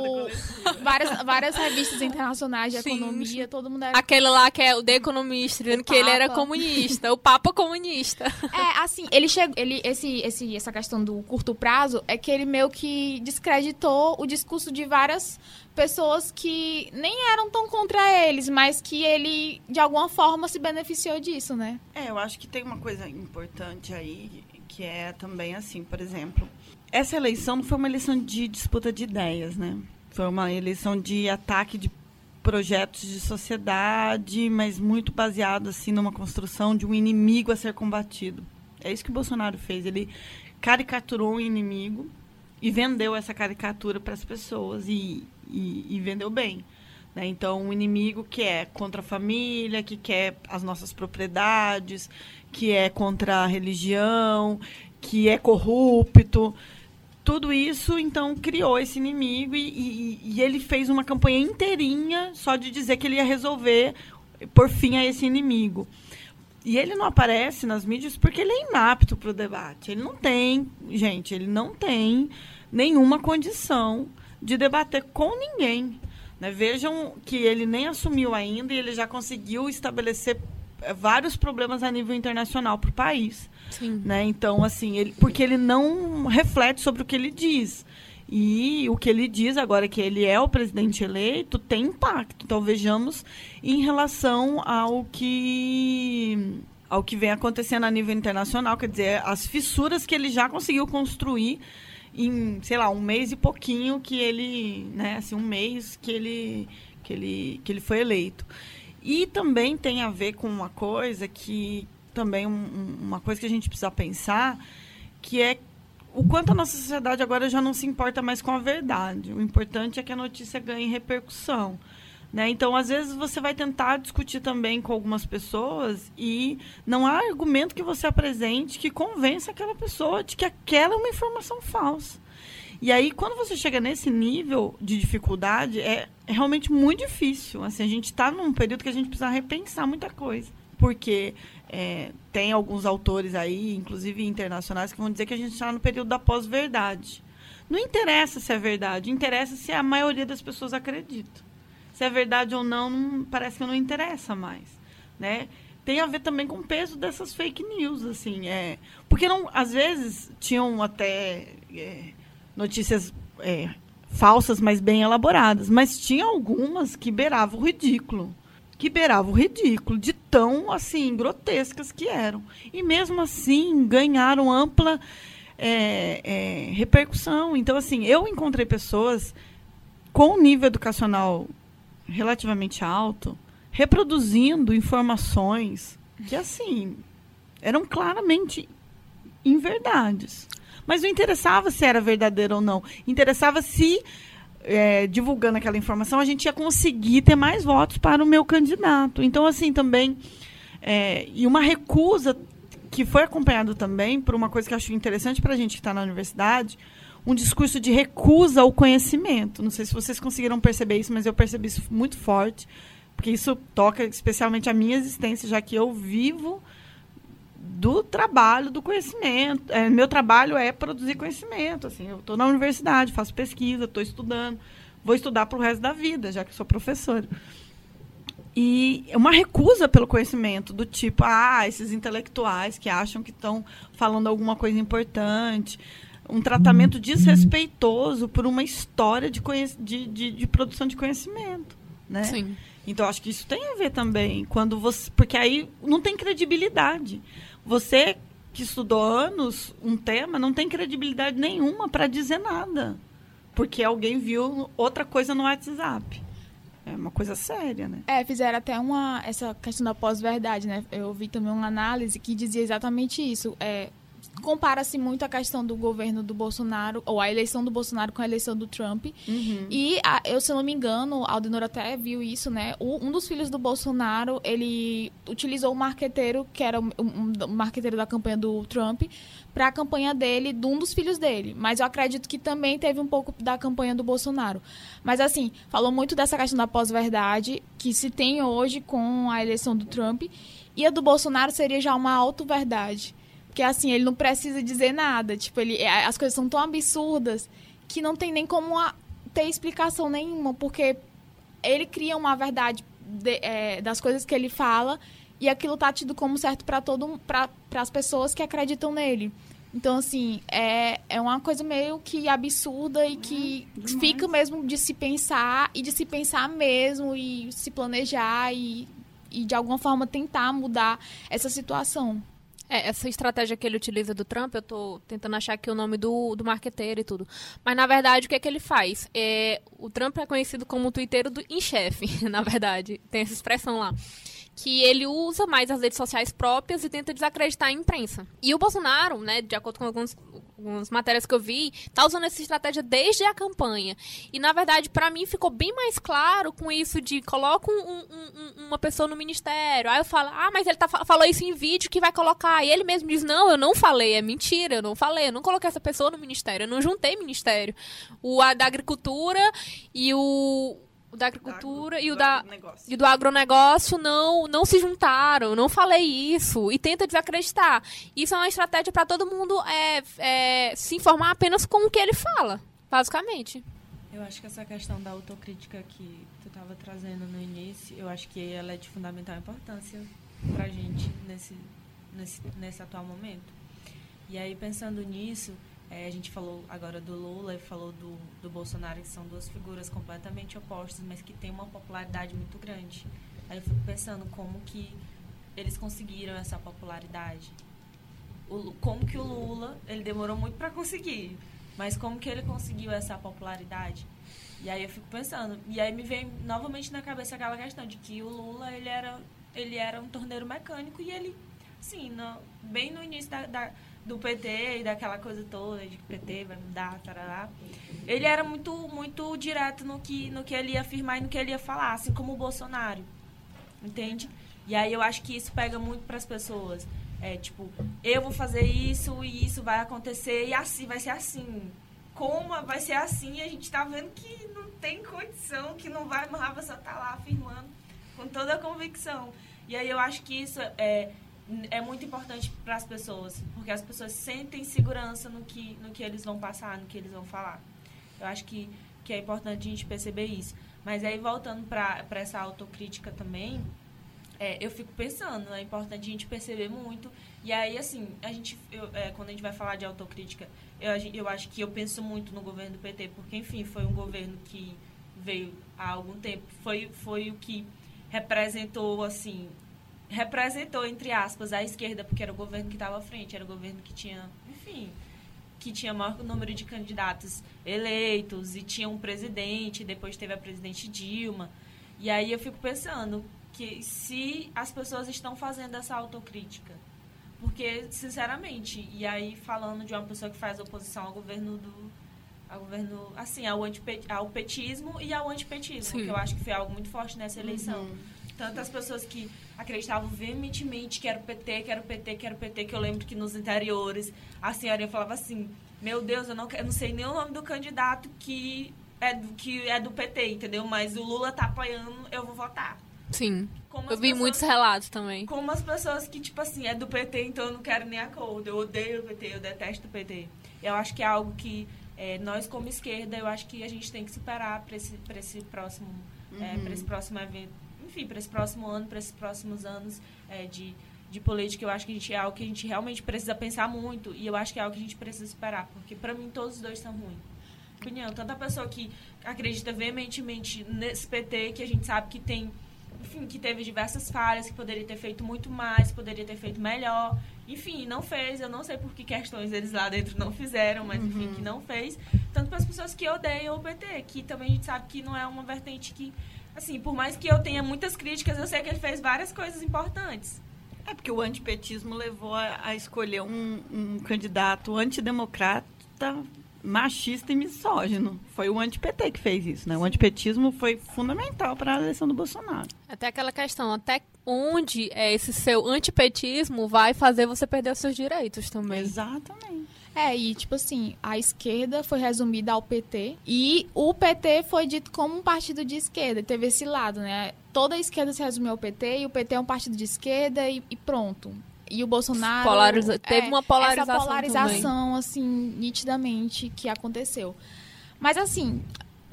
várias, várias revistas internacionais de Sim. economia, todo mundo é... Aquele lá que é o The Economist, dizendo que ele era comunista, o Papa comunista. É, assim, ele chegou, ele, esse, esse, essa questão do curto prazo é que ele meio que descreditou o discurso de várias pessoas que nem eram tão contra eles, mas que ele, de alguma forma, se beneficiou disso, né? É, eu acho que tem uma coisa importante aí, que é também assim, por exemplo, essa eleição não foi uma eleição de disputa de ideias, né? Foi uma eleição de ataque de projetos de sociedade, mas muito baseado assim numa construção de um inimigo a ser combatido. É isso que o Bolsonaro fez. Ele caricaturou um inimigo e vendeu essa caricatura para as pessoas e, e, e, vendeu bem. Né? Então, um inimigo que é contra a família, que quer as nossas propriedades, que é contra a religião, que é corrupto. Tudo isso, então, criou esse inimigo e, e, e ele fez uma campanha inteirinha só de dizer que ele ia resolver, por fim, a esse inimigo. E ele não aparece nas mídias porque ele é inapto para o debate. Ele não tem, gente, ele não tem nenhuma condição de debater com ninguém. Né? Vejam que ele nem assumiu ainda e ele já conseguiu estabelecer eh, vários problemas a nível internacional para o país. Sim. Né? Então, assim, ele, porque ele não reflete sobre o que ele diz. E o que ele diz agora que ele é o presidente eleito tem impacto. Então vejamos em relação ao que ao que vem acontecendo a nível internacional, quer dizer, as fissuras que ele já conseguiu construir em, sei lá, um mês e pouquinho que ele, né, assim, um mês que ele que ele que ele foi eleito. E também tem a ver com uma coisa que também um, uma coisa que a gente precisa pensar, que é o quanto a nossa sociedade agora já não se importa mais com a verdade. O importante é que a notícia ganhe repercussão. Né? Então, às vezes, você vai tentar discutir também com algumas pessoas e não há argumento que você apresente que convença aquela pessoa de que aquela é uma informação falsa. E aí, quando você chega nesse nível de dificuldade, é realmente muito difícil. Assim, a gente está num período que a gente precisa repensar muita coisa. Porque é, tem alguns autores aí, inclusive internacionais, que vão dizer que a gente está no período da pós-verdade. Não interessa se é verdade, interessa se a maioria das pessoas acredita. Se é verdade ou não, não parece que não interessa mais, né? Tem a ver também com o peso dessas fake news, assim, é, porque não, às vezes tinham até é, notícias é, falsas, mas bem elaboradas, mas tinha algumas que beiravam o ridículo, que beiravam o ridículo de tão assim grotescas que eram, e mesmo assim ganharam ampla é, é, repercussão. Então, assim, eu encontrei pessoas com nível educacional relativamente alto, reproduzindo informações que, assim, eram claramente inverdades. Mas não interessava se era verdadeiro ou não. Interessava se, é, divulgando aquela informação, a gente ia conseguir ter mais votos para o meu candidato. Então, assim, também. É, e uma recusa que foi acompanhado também por uma coisa que eu acho interessante para a gente que está na universidade, um discurso de recusa ao conhecimento. Não sei se vocês conseguiram perceber isso, mas eu percebi isso muito forte, porque isso toca especialmente a minha existência, já que eu vivo do trabalho do conhecimento. É, meu trabalho é produzir conhecimento. Assim, eu estou na universidade, faço pesquisa, estou estudando, vou estudar para o resto da vida, já que sou professora. E uma recusa pelo conhecimento, do tipo, ah, esses intelectuais que acham que estão falando alguma coisa importante um tratamento desrespeitoso por uma história de, de, de, de, produção de conhecimento, né? Sim. Então acho que isso tem a ver também quando você, porque aí não tem credibilidade. Você que estudou anos um tema não tem credibilidade nenhuma para dizer nada, porque alguém viu outra coisa no WhatsApp. É uma coisa séria, né? É, fizeram até uma essa questão da pós-verdade, né? Eu vi também uma análise que dizia exatamente isso. É, compara-se muito a questão do governo do Bolsonaro, ou a eleição do Bolsonaro com a eleição do Trump. Uhum. E, a, eu, se não me engano, Aldenor até viu isso, né? O, um dos filhos do Bolsonaro, ele utilizou o marqueteiro, que era um, um, um marqueteiro da campanha do Trump, para a campanha dele, de um dos filhos dele. Mas eu acredito que também teve um pouco da campanha do Bolsonaro. Mas, assim, falou muito dessa questão da pós-verdade, que se tem hoje com a eleição do Trump. E a do Bolsonaro seria já uma auto-verdade porque assim, ele não precisa dizer nada. Tipo, ele, é, as coisas são tão absurdas que não tem nem como a, ter explicação nenhuma, porque ele cria uma verdade de, é, das coisas que ele fala e aquilo tá tido como certo para todo para as pessoas que acreditam nele. Então, assim, é, é uma coisa meio que absurda e que hum, fica mesmo de se pensar e de se pensar mesmo e se planejar e, e de alguma forma tentar mudar essa situação. É, essa estratégia que ele utiliza do Trump, eu tô tentando achar aqui o nome do, do marqueteiro e tudo. Mas, na verdade, o que é que ele faz? É, o Trump é conhecido como o twitteiro do, em chefe, na verdade. Tem essa expressão lá que ele usa mais as redes sociais próprias e tenta desacreditar a imprensa. E o Bolsonaro, né, de acordo com alguns, algumas matérias que eu vi, tá usando essa estratégia desde a campanha. E na verdade, para mim ficou bem mais claro com isso de coloca um, um, uma pessoa no ministério. Aí eu falo: "Ah, mas ele tá, falou isso em vídeo que vai colocar". E ele mesmo diz: "Não, eu não falei, é mentira, eu não falei, eu não coloquei essa pessoa no ministério, eu não juntei ministério". O a da agricultura e o o da agricultura do e o da e do agronegócio não não se juntaram. Não falei isso e tenta desacreditar. Isso é uma estratégia para todo mundo é, é, se informar apenas com o que ele fala, basicamente. Eu acho que essa questão da autocrítica que tu estava trazendo no início, eu acho que ela é de fundamental importância para a gente nesse, nesse nesse atual momento. E aí pensando nisso é, a gente falou agora do Lula e falou do, do Bolsonaro, que são duas figuras completamente opostas, mas que têm uma popularidade muito grande. Aí eu fico pensando como que eles conseguiram essa popularidade. O, como que o Lula, ele demorou muito para conseguir, mas como que ele conseguiu essa popularidade? E aí eu fico pensando, e aí me vem novamente na cabeça aquela questão de que o Lula, ele era, ele era um torneiro mecânico e ele, sim, no, bem no início da, da, do PT e daquela coisa toda, de PT vai mudar, tarará, ele era muito, muito direto no que, no que ele ia afirmar e no que ele ia falar, assim como o Bolsonaro, entende? E aí eu acho que isso pega muito para as pessoas. É tipo, eu vou fazer isso e isso vai acontecer e assim, vai ser assim como vai ser assim, a gente está vendo que não tem condição, que não vai, mas a pessoa tá lá afirmando com toda a convicção. E aí eu acho que isso é, é muito importante para as pessoas, porque as pessoas sentem segurança no que, no que eles vão passar, no que eles vão falar. Eu acho que, que é importante a gente perceber isso. Mas aí, voltando para essa autocrítica também, é, eu fico pensando, é importante a gente perceber muito. E aí, assim, a gente, eu, é, quando a gente vai falar de autocrítica, eu, eu acho que eu penso muito no governo do PT, porque, enfim, foi um governo que veio há algum tempo. Foi, foi o que representou, assim, representou, entre aspas, a esquerda, porque era o governo que estava à frente, era o governo que tinha, enfim, que tinha maior número de candidatos eleitos e tinha um presidente, depois teve a presidente Dilma. E aí eu fico pensando que se as pessoas estão fazendo essa autocrítica, porque, sinceramente, e aí falando de uma pessoa que faz oposição ao governo do. Ao governo, assim, ao, antipet, ao petismo e ao antipetismo, Sim. que eu acho que foi algo muito forte nessa eleição. Uhum. Tantas pessoas que acreditavam veementemente que era o PT, que era o PT, que era o PT, que eu lembro que nos interiores a senhorinha falava assim: Meu Deus, eu não, eu não sei nem o nome do candidato que é, do, que é do PT, entendeu? Mas o Lula tá apoiando, eu vou votar. Sim. eu vi pessoas, muitos relatos também. Como as pessoas que, tipo assim, é do PT, então eu não quero nem acordo. Eu odeio o PT, eu detesto o PT. Eu acho que é algo que é, nós, como esquerda, eu acho que a gente tem que superar para esse, esse próximo é, uhum. é, esse próximo evento. Enfim, para esse próximo ano, para esses próximos anos é, de, de política, eu acho que a gente, é algo que a gente realmente precisa pensar muito. E eu acho que é algo que a gente precisa superar. Porque, para mim, todos os dois são ruins opinião. Tanta pessoa que acredita veementemente nesse PT, que a gente sabe que tem enfim, que teve diversas falhas, que poderia ter feito muito mais, poderia ter feito melhor. Enfim, não fez. Eu não sei por que questões eles lá dentro não fizeram, mas enfim, uhum. que não fez. Tanto para as pessoas que odeiam o PT, que também a gente sabe que não é uma vertente que, assim, por mais que eu tenha muitas críticas, eu sei que ele fez várias coisas importantes. É porque o antipetismo levou a, a escolher um, um candidato antidemocrata machista e misógino. Foi o anti-PT que fez isso, né? O antipetismo foi fundamental para a eleição do Bolsonaro. Até aquela questão, até onde é esse seu antipetismo vai fazer você perder os seus direitos também. Exatamente. É, e tipo assim, a esquerda foi resumida ao PT e o PT foi dito como um partido de esquerda, teve esse lado, né? Toda a esquerda se resumiu ao PT e o PT é um partido de esquerda e, e pronto e o Bolsonaro. Polariza... Teve é, uma polarização. Essa polarização, também. assim, nitidamente que aconteceu. Mas, assim,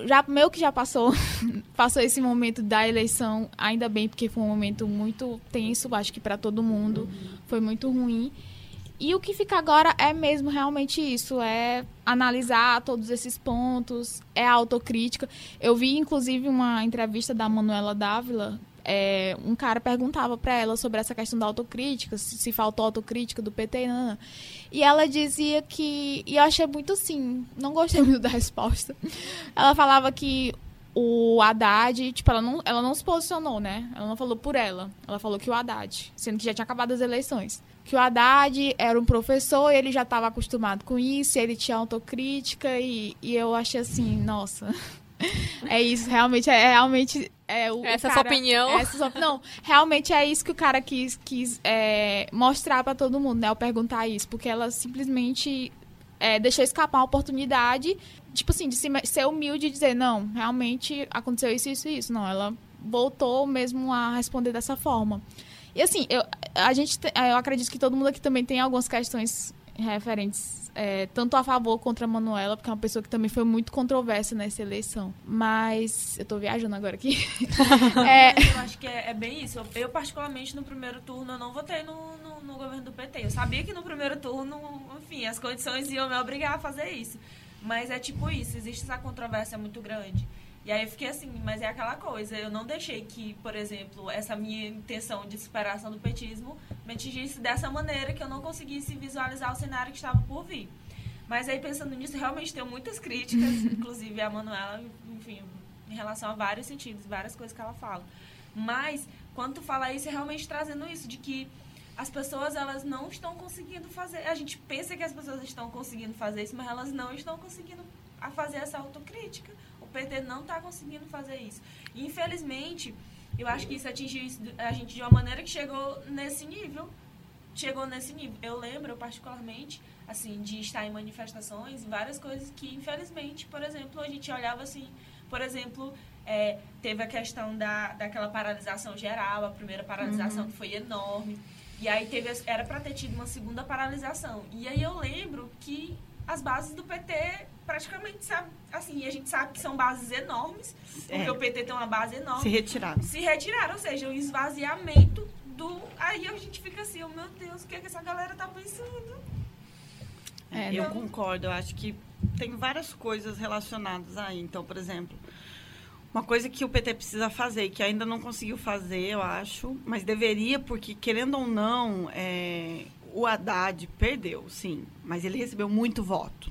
já meio que já passou, passou esse momento da eleição, ainda bem, porque foi um momento muito tenso, acho que para todo mundo. Uhum. Foi muito ruim. E o que fica agora é mesmo realmente isso, é analisar todos esses pontos, é autocrítica. Eu vi, inclusive, uma entrevista da Manuela Dávila, é, um cara perguntava para ela sobre essa questão da autocrítica, se, se faltou autocrítica do PT, não, não. e ela dizia que, e eu achei muito sim, não gostei muito da resposta. Ela falava que o Haddad, tipo, ela não, ela não se posicionou, né? Ela não falou por ela. Ela falou que o Haddad, sendo que já tinha acabado as eleições. Que o Haddad era um professor, ele já estava acostumado com isso, ele tinha autocrítica, e, e eu achei assim, nossa. É isso, realmente, é, é realmente é, o, essa o cara, sua opinião? Essa sua, não, realmente é isso que o cara quis, quis é, mostrar para todo mundo, né? Ao perguntar isso. Porque ela simplesmente é, deixou escapar a oportunidade, tipo assim, de ser humilde e dizer, não, realmente aconteceu isso, isso e isso. Não, ela voltou mesmo a responder dessa forma. E assim, eu, a gente, eu acredito que todo mundo aqui também tem algumas questões referentes é, tanto a favor contra a Manuela, porque é uma pessoa que também foi muito controversa nessa eleição. Mas eu tô viajando agora aqui. é... Eu acho que é, é, bem isso. Eu, particularmente, no primeiro turno, eu não votei no, no, no, governo do PT. Eu sabia que no primeiro turno, enfim, as condições iam me obrigar a fazer isso. Mas é tipo isso, existe essa controvérsia muito grande. E aí eu fiquei assim, mas é aquela coisa, eu não deixei que, por exemplo, essa minha intenção de superação do petismo me atingisse dessa maneira que eu não conseguisse visualizar o cenário que estava por vir. Mas aí pensando nisso, realmente tenho muitas críticas, inclusive a Manuela, enfim, em relação a vários sentidos, várias coisas que ela fala. Mas, quando tu fala isso, é realmente trazendo isso, de que as pessoas, elas não estão conseguindo fazer. A gente pensa que as pessoas estão conseguindo fazer isso, mas elas não estão conseguindo fazer essa autocrítica. O PT não está conseguindo fazer isso. E, infelizmente, eu acho que isso atingiu a gente de uma maneira que chegou nesse nível. Chegou nesse nível. Eu lembro, particularmente, assim, de estar em manifestações, várias coisas que, infelizmente, por exemplo, a gente olhava assim, por exemplo, é, teve a questão da, daquela paralisação geral, a primeira paralisação uhum. que foi enorme. E aí teve, era para ter tido uma segunda paralisação. E aí eu lembro que as bases do PT praticamente sabe, assim, a gente sabe que são bases enormes, porque é. o PT tem uma base enorme. Se retiraram. Se retiraram, ou seja, o esvaziamento do. Aí a gente fica assim, oh, meu Deus, o que, é que essa galera tá pensando? É, eu concordo, eu acho que tem várias coisas relacionadas aí. Então, por exemplo, uma coisa que o PT precisa fazer e que ainda não conseguiu fazer, eu acho, mas deveria, porque querendo ou não, é, o Haddad perdeu, sim, mas ele recebeu muito voto.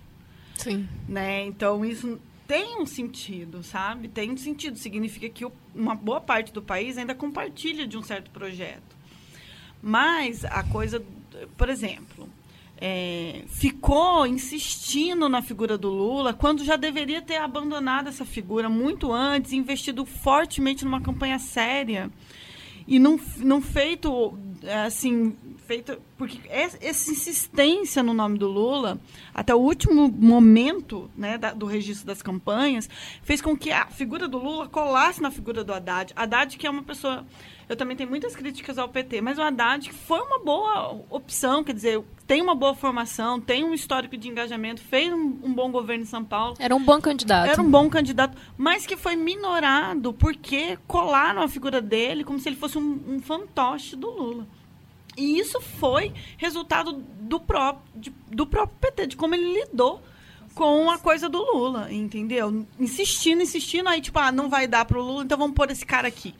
Sim. Né? Então, isso tem um sentido, sabe? Tem um sentido. Significa que uma boa parte do país ainda compartilha de um certo projeto. Mas a coisa, por exemplo, é, ficou insistindo na figura do Lula quando já deveria ter abandonado essa figura muito antes, investido fortemente numa campanha séria e não, não feito assim feito porque essa insistência no nome do Lula até o último momento né, da, do registro das campanhas fez com que a figura do Lula colasse na figura do Haddad Haddad que é uma pessoa eu também tenho muitas críticas ao PT, mas o Haddad foi uma boa opção, quer dizer, tem uma boa formação, tem um histórico de engajamento, fez um, um bom governo em São Paulo. Era um bom candidato. Era um bom candidato, mas que foi minorado porque colaram a figura dele como se ele fosse um, um fantoche do Lula. E isso foi resultado do próprio, de, do próprio PT, de como ele lidou com a coisa do Lula, entendeu? Insistindo, insistindo, aí tipo, ah, não vai dar pro Lula, então vamos pôr esse cara aqui.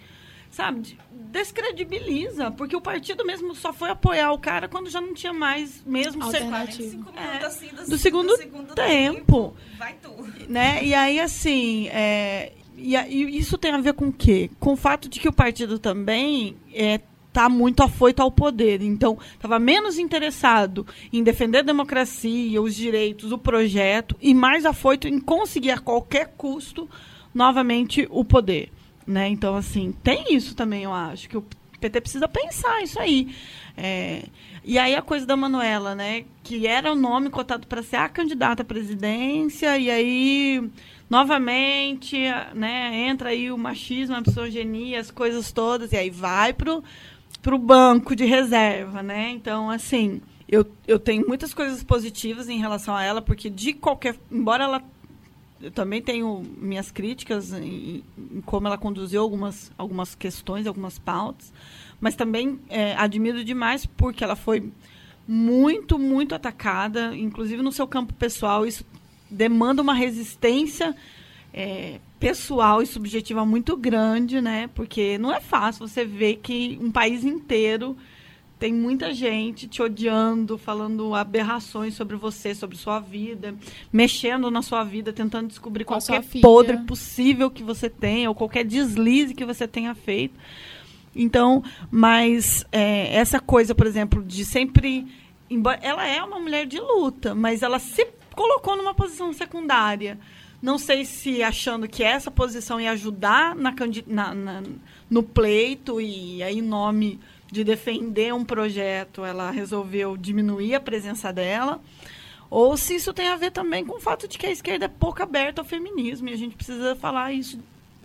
Sabe? descredibiliza, porque o partido mesmo só foi apoiar o cara quando já não tinha mais mesmo alternativa. É, assim, do, do, segundo, do segundo tempo. Vai tu. Né? E aí, assim, é, e, e, isso tem a ver com o quê? Com o fato de que o partido também é, muito afoito ao poder. Então, estava menos interessado em defender a democracia, os direitos, o projeto, e mais afoito em conseguir a qualquer custo novamente o poder. Né? Então, assim, tem isso também, eu acho, que o PT precisa pensar isso aí. É, e aí a coisa da Manuela, né? Que era o nome cotado para ser a candidata à presidência, e aí, novamente, né, entra aí o machismo, a misoginia, as coisas todas, e aí vai pro, pro banco de reserva, né? Então, assim, eu, eu tenho muitas coisas positivas em relação a ela, porque de qualquer. Embora ela eu também tenho minhas críticas em, em, como ela conduziu algumas, algumas questões, algumas pautas, mas também é, admiro demais porque ela foi muito, muito atacada, inclusive no seu campo pessoal. Isso demanda uma resistência é, pessoal e subjetiva muito grande, né? Porque não é fácil você ver que um país inteiro tem muita gente te odiando, falando aberrações sobre você, sobre sua vida, mexendo na sua vida, tentando descobrir Com qualquer podre possível que você tenha, ou qualquer deslize que você tenha feito. Então, mas é, essa coisa, por exemplo, de sempre. Embora, ela é uma mulher de luta, mas ela se colocou numa posição secundária. Não sei se achando que essa posição ia ajudar na, na, na no pleito e aí em nome de defender um projeto, ela resolveu diminuir a presença dela, ou se isso tem a ver também com o fato de que a esquerda é pouco aberta ao feminismo e a gente precisa falar isso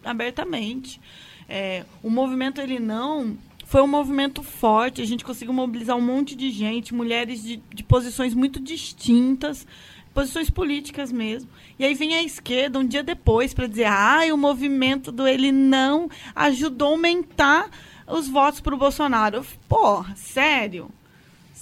abertamente. É, o movimento ele não foi um movimento forte, a gente conseguiu mobilizar um monte de gente, mulheres de, de posições muito distintas, posições políticas mesmo. E aí vem a esquerda um dia depois para dizer: ah, o movimento do ele não ajudou a aumentar os votos para o Bolsonaro. Porra, sério?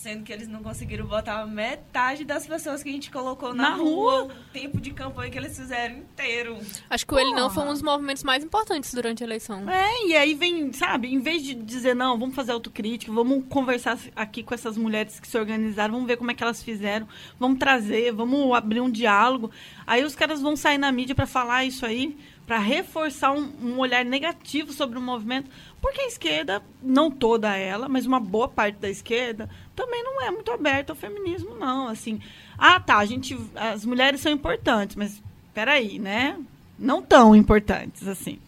Sendo que eles não conseguiram votar metade das pessoas que a gente colocou na, na rua, rua, o tempo de campanha que eles fizeram inteiro. Acho que o Ele Não foi um dos movimentos mais importantes durante a eleição. É, e aí vem, sabe, em vez de dizer, não, vamos fazer autocrítica, vamos conversar aqui com essas mulheres que se organizaram, vamos ver como é que elas fizeram, vamos trazer, vamos abrir um diálogo. Aí os caras vão sair na mídia para falar isso aí para reforçar um, um, olhar negativo sobre o movimento, porque a esquerda, não toda ela, mas uma boa parte da esquerda, também não é muito aberta ao feminismo, não. Assim, ah, tá, a gente, as mulheres são importantes, mas peraí, né? Não tão importantes assim.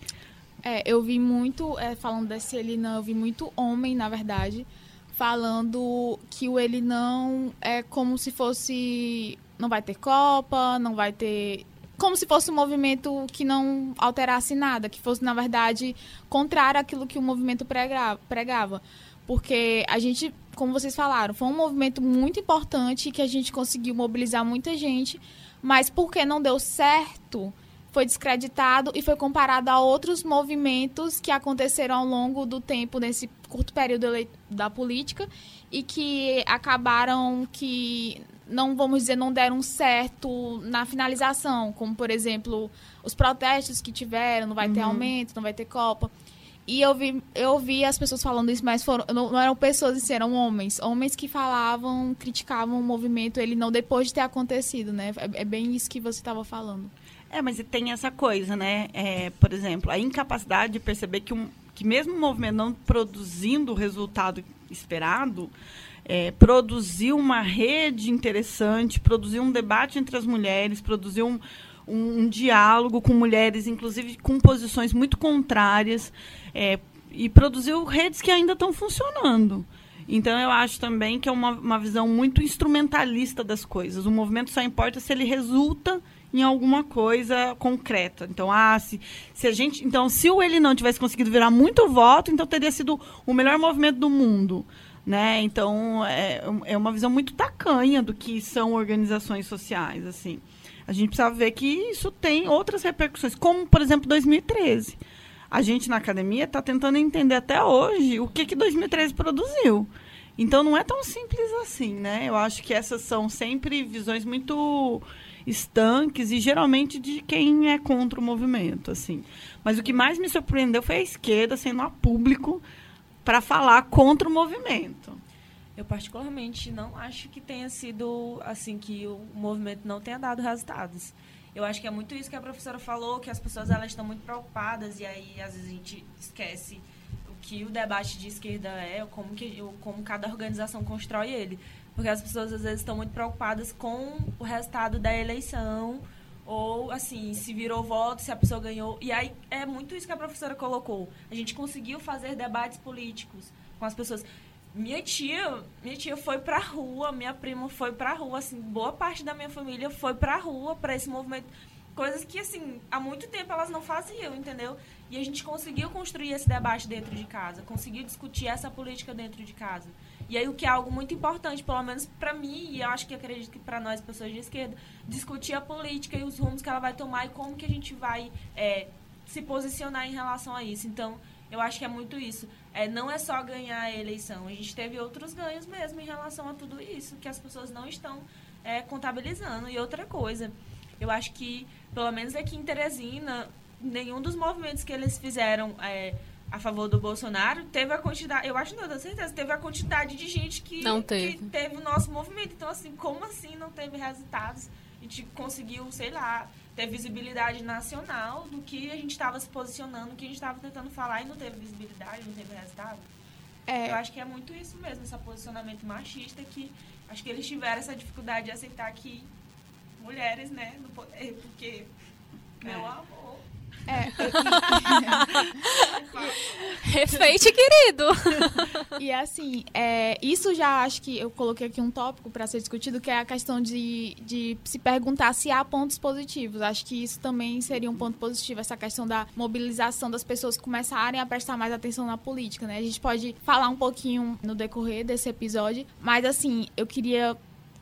É, eu vi muito, é, falando desse ele não, eu vi muito homem, na verdade, falando que o ele não é como se fosse não vai ter Copa, não vai ter como se fosse um movimento que não alterasse nada, que fosse na verdade contrário àquilo que o movimento pregava, porque a gente, como vocês falaram, foi um movimento muito importante que a gente conseguiu mobilizar muita gente, mas porque não deu certo, foi descreditado e foi comparado a outros movimentos que aconteceram ao longo do tempo nesse curto período da política e que acabaram que não vamos dizer não deram certo na finalização, como por exemplo os protestos que tiveram, não vai ter uhum. aumento, não vai ter copa. E eu vi, eu vi as pessoas falando isso, mas foram, não, não eram pessoas, eram homens. Homens que falavam, criticavam o movimento, ele não depois de ter acontecido, né? É, é bem isso que você estava falando. É, mas tem essa coisa, né? É, por exemplo, a incapacidade de perceber que, um, que mesmo o movimento não produzindo o resultado esperado, é, produziu uma rede interessante, produziu um debate entre as mulheres, produziu um, um, um diálogo com mulheres, inclusive com posições muito contrárias, é, e produziu redes que ainda estão funcionando. Então, eu acho também que é uma, uma visão muito instrumentalista das coisas. O movimento só importa se ele resulta em alguma coisa concreta. Então, ah, se, se a gente, então, se o ele não tivesse conseguido virar muito voto, então teria sido o melhor movimento do mundo. Né? Então, é, é uma visão muito tacanha do que são organizações sociais. assim. A gente precisa ver que isso tem outras repercussões, como, por exemplo, 2013. A gente, na academia, está tentando entender até hoje o que, que 2013 produziu. Então, não é tão simples assim, né? Eu acho que essas são sempre visões muito estanques e geralmente de quem é contra o movimento, assim. Mas o que mais me surpreendeu foi a esquerda sendo a público para falar contra o movimento. Eu particularmente não acho que tenha sido assim que o movimento não tenha dado resultados. Eu acho que é muito isso que a professora falou, que as pessoas elas estão muito preocupadas e aí às vezes a gente esquece o que o debate de esquerda é, como que como cada organização constrói ele. Porque as pessoas às vezes estão muito preocupadas com o resultado da eleição, ou assim, se virou voto, se a pessoa ganhou. E aí é muito isso que a professora colocou. A gente conseguiu fazer debates políticos com as pessoas. Minha tia, minha tia foi pra rua, minha prima foi pra rua, assim, boa parte da minha família foi pra rua para esse movimento. Coisas que, assim, há muito tempo elas não faziam, entendeu? E a gente conseguiu construir esse debate dentro de casa, conseguiu discutir essa política dentro de casa. E aí o que é algo muito importante, pelo menos para mim, e eu acho que acredito que para nós, pessoas de esquerda, discutir a política e os rumos que ela vai tomar e como que a gente vai é, se posicionar em relação a isso. Então, eu acho que é muito isso. É, não é só ganhar a eleição, a gente teve outros ganhos mesmo em relação a tudo isso, que as pessoas não estão é, contabilizando. E outra coisa, eu acho que, pelo menos aqui em Teresina, nenhum dos movimentos que eles fizeram é, a favor do Bolsonaro, teve a quantidade, eu acho não, tenho certeza, teve a quantidade de gente que, não teve. que teve o nosso movimento. Então, assim, como assim não teve resultados? A gente conseguiu, sei lá, ter visibilidade nacional do que a gente estava se posicionando, do que a gente estava tentando falar e não teve visibilidade, não teve resultado. É. Eu acho que é muito isso mesmo, esse posicionamento machista que acho que eles tiveram essa dificuldade de aceitar que mulheres, né, no poder, porque, é. meu amor, é. Respeite, querido. E assim, é, isso já acho que eu coloquei aqui um tópico para ser discutido, que é a questão de, de se perguntar se há pontos positivos. Acho que isso também seria um ponto positivo, essa questão da mobilização das pessoas começarem a prestar mais atenção na política, né? A gente pode falar um pouquinho no decorrer desse episódio, mas assim, eu queria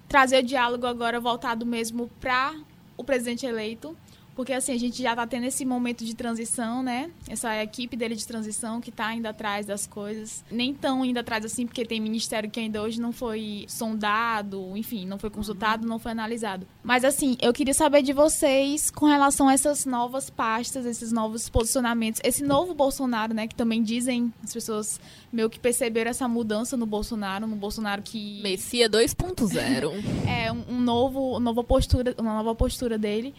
trazer o diálogo agora voltado mesmo para o presidente eleito porque assim, a gente já está tendo esse momento de transição, né? Essa equipe dele de transição que está indo atrás das coisas. Nem tão indo atrás assim, porque tem ministério que ainda hoje não foi sondado, enfim, não foi consultado, não foi analisado. Mas assim, eu queria saber de vocês com relação a essas novas pastas, esses novos posicionamentos, esse novo Bolsonaro, né? Que também dizem, as pessoas meio que perceberam essa mudança no Bolsonaro, no Bolsonaro que. Messia 2.0. é, um, um novo, uma nova postura, uma nova postura dele.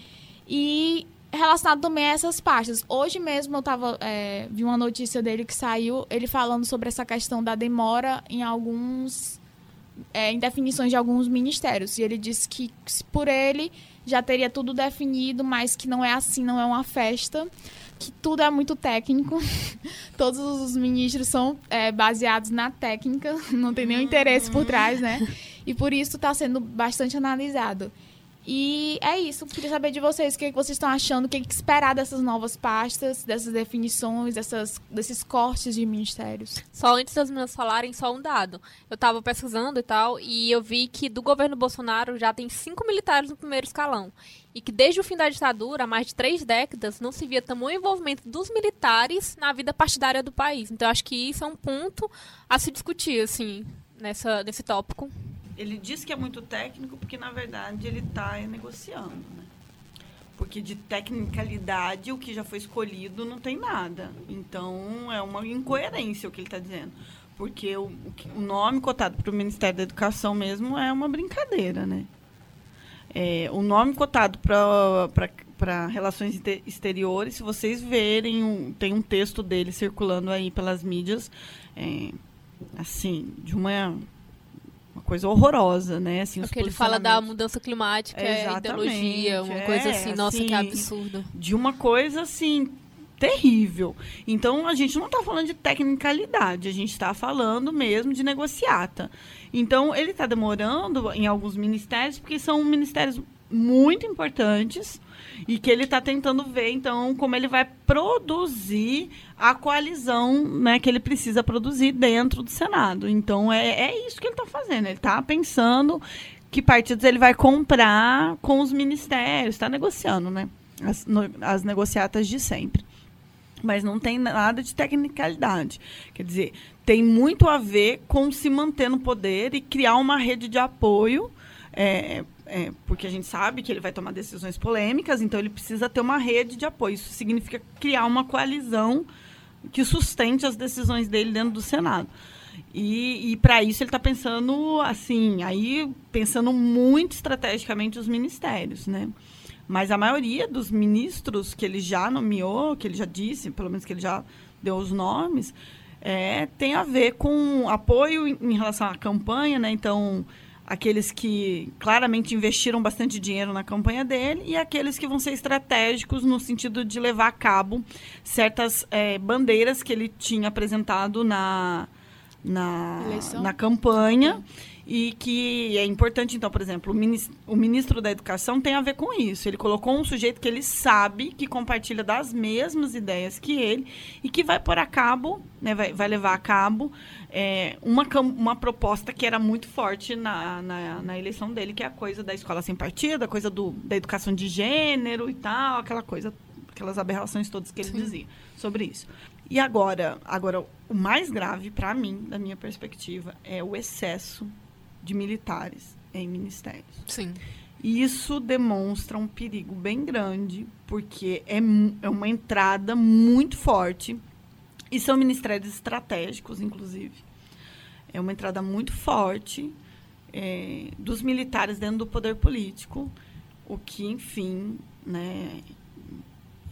E relacionado também a essas pastas. Hoje mesmo eu tava, é, vi uma notícia dele que saiu, ele falando sobre essa questão da demora em alguns. É, em definições de alguns ministérios. E ele disse que por ele já teria tudo definido, mas que não é assim, não é uma festa, que tudo é muito técnico. Todos os ministros são é, baseados na técnica, não tem nenhum interesse por trás, né? E por isso está sendo bastante analisado. E é isso. Queria saber de vocês o que, vocês estão achando, o que, que esperar dessas novas pastas, dessas definições, dessas, desses cortes de ministérios. Só antes das meninas falarem, só um dado. Eu estava pesquisando e tal, e eu vi que do governo Bolsonaro já tem cinco militares no primeiro escalão. E que desde o fim da ditadura, há mais de três décadas, não se via tamanho envolvimento dos militares na vida partidária do país. Então, acho que isso é um ponto a se discutir, assim, nessa, nesse tópico ele diz que é muito técnico porque, na verdade, ele está negociando. Né? Porque de tecnicalidade, o que já foi escolhido não tem nada. Então, é uma incoerência o que ele está dizendo. Porque o, o nome cotado para o Ministério da Educação mesmo é uma brincadeira, né? É, o nome cotado para relações exteriores, se vocês verem, um, tem um texto dele circulando aí pelas mídias, é, assim, de uma uma coisa horrorosa, né? Assim, Porque ele fala da mudança climática, é ideologia, uma é, coisa assim, nossa, assim, que absurdo. De uma coisa assim terrível. Então a gente não está falando de tecnicalidade, a gente está falando mesmo de negociata. Então ele está demorando em alguns ministérios porque são ministérios muito importantes e que ele está tentando ver, então, como ele vai produzir a coalizão né, que ele precisa produzir dentro do Senado. Então, é, é isso que ele está fazendo. Ele está pensando que partidos ele vai comprar com os ministérios, está negociando, né? As, no, as negociatas de sempre. Mas não tem nada de tecnicalidade. Quer dizer, tem muito a ver com se manter no poder e criar uma rede de apoio é, é, porque a gente sabe que ele vai tomar decisões polêmicas, então ele precisa ter uma rede de apoio. Isso significa criar uma coalizão que sustente as decisões dele dentro do Senado. E, e para isso ele está pensando assim, aí pensando muito estrategicamente os ministérios, né? Mas a maioria dos ministros que ele já nomeou, que ele já disse, pelo menos que ele já deu os nomes, é, tem a ver com apoio em, em relação à campanha, né? Então, aqueles que claramente investiram bastante dinheiro na campanha dele e aqueles que vão ser estratégicos no sentido de levar a cabo certas é, bandeiras que ele tinha apresentado na, na, na campanha. E que é importante, então, por exemplo, o ministro, o ministro da Educação tem a ver com isso. Ele colocou um sujeito que ele sabe que compartilha das mesmas ideias que ele e que vai pôr a cabo, né, vai, vai levar a cabo é, uma, uma proposta que era muito forte na, na, na, eleição dele, que é a coisa da escola sem partido, a coisa do, da educação de gênero e tal, aquela coisa, aquelas aberrações todas que ele Sim. dizia sobre isso. E agora, agora o mais grave para mim, da minha perspectiva, é o excesso de militares em ministérios. Sim. E isso demonstra um perigo bem grande, porque é, é uma entrada muito forte e são ministérios estratégicos, inclusive. É uma entrada muito forte é, dos militares dentro do poder político, o que, enfim, né,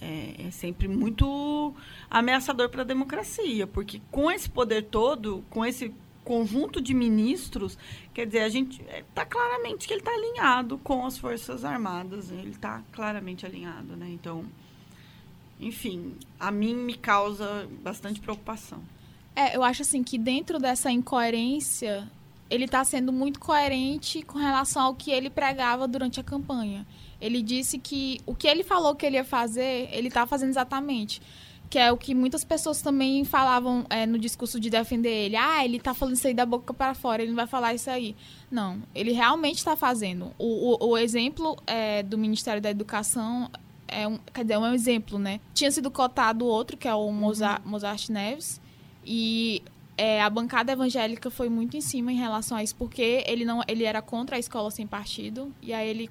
é, é sempre muito ameaçador para a democracia, porque com esse poder todo, com esse conjunto de ministros, quer dizer, a gente está é, claramente que ele está alinhado com as Forças Armadas, né? ele está claramente alinhado, né? Então, enfim, a mim me causa bastante preocupação. É, eu acho assim que dentro dessa incoerência, ele está sendo muito coerente com relação ao que ele pregava durante a campanha. Ele disse que o que ele falou que ele ia fazer, ele está fazendo exatamente. Que é o que muitas pessoas também falavam é, no discurso de defender ele. Ah, ele está falando isso aí da boca para fora, ele não vai falar isso aí. Não, ele realmente está fazendo. O, o, o exemplo é, do Ministério da Educação é um, quer dizer, é um exemplo, né? Tinha sido cotado outro, que é o Mozart, uhum. Mozart Neves, e é, a bancada evangélica foi muito em cima em relação a isso, porque ele não ele era contra a escola sem partido, e aí ele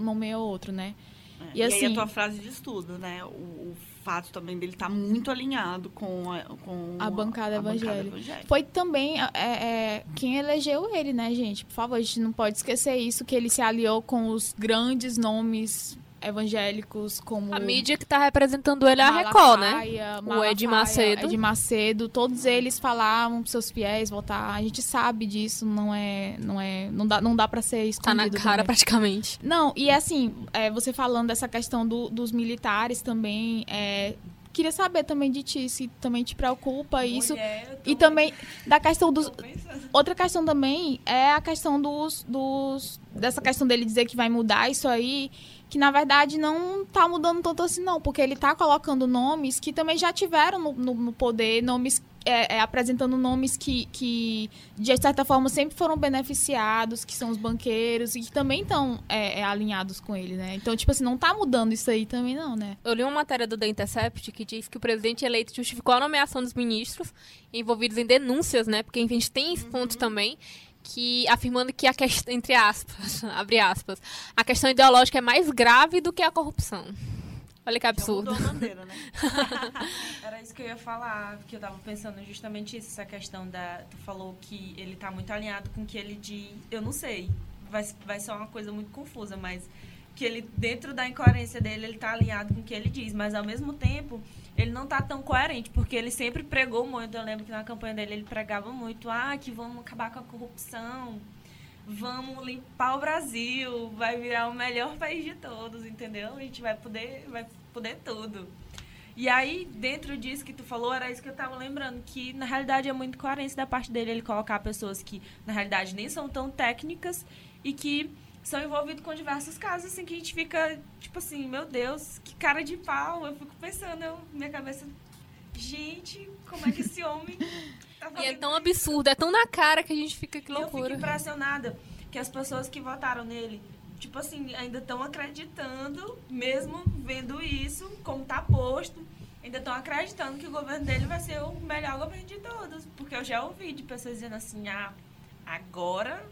nomeou outro, né? É, e, e assim, aí a assim tua frase de estudo, né? O, o fato também dele estar tá muito alinhado com a, com a, bancada, a evangélica. bancada evangélica. Foi também é, é, quem elegeu ele, né, gente? Por favor, a gente não pode esquecer isso, que ele se aliou com os grandes nomes evangélicos como a mídia que está representando ele é a Record, né? Malafaia, o Ed Macedo. Ed Macedo, todos eles falavam para seus fiéis votar. A gente sabe disso, não é, não é, não dá, não dá para ser escondido. Tá na cara também. praticamente. Não, e assim, é, você falando dessa questão do, dos militares também, é, queria saber também de ti, se também te preocupa isso. Mulher, eu E tô- também da questão dos. tô. Outra questão também é a questão dos, dos. dessa questão dele dizer que vai mudar isso aí. Que na verdade não tá mudando tanto assim, não. Porque ele tá colocando nomes que também já tiveram no, no- no poder, nomes. é, é, apresentando nomes que, que, de certa forma, sempre foram beneficiados, que são os banqueiros, e que também estão é, é, alinhados com ele, né? Então, tipo assim, não tá mudando isso aí também, não, né? Eu li uma matéria do The Intercept que diz que o presidente eleito justificou a nomeação dos ministros envolvidos em denúncias, né? Porque a gente tem esse ponto também, que afirmando que a questão, entre aspas, abre aspas, a questão ideológica é mais grave do que a corrupção. Olha que Já absurdo. mudou a bandeira, né? Era isso que eu ia falar, que eu tava pensando justamente isso, essa questão da. Tu falou que ele tá muito alinhado com o que ele diz. Eu não sei. Vai, vai ser uma coisa muito confusa, mas que ele, dentro da incoerência dele, ele tá alinhado com o que ele diz. Mas ao mesmo tempo, ele não tá tão coerente, porque ele sempre pregou muito. Eu lembro que na campanha dele ele pregava muito, ah, que vamos acabar com a corrupção. Vamos limpar o Brasil, vai virar o melhor país de todos, entendeu? A gente vai poder, vai poder tudo. E aí, dentro disso que tu falou, era isso que eu tava lembrando, que na realidade é muito coerência da parte dele ele colocar pessoas que na realidade nem são tão técnicas e que são envolvidos com diversos casos, assim, que a gente fica, tipo assim, meu Deus, que cara de pau. Eu fico pensando, eu, minha cabeça, gente, como é que esse homem tá E é fazendo tão absurdo, é tão na cara que a gente fica que eu loucura. fico impressionada que as pessoas que votaram nele, tipo assim, ainda estão acreditando, mesmo vendo isso, como tá posto, ainda estão acreditando que o governo dele vai ser o melhor governo de todos. Porque eu já ouvi de pessoas dizendo assim, ah, agora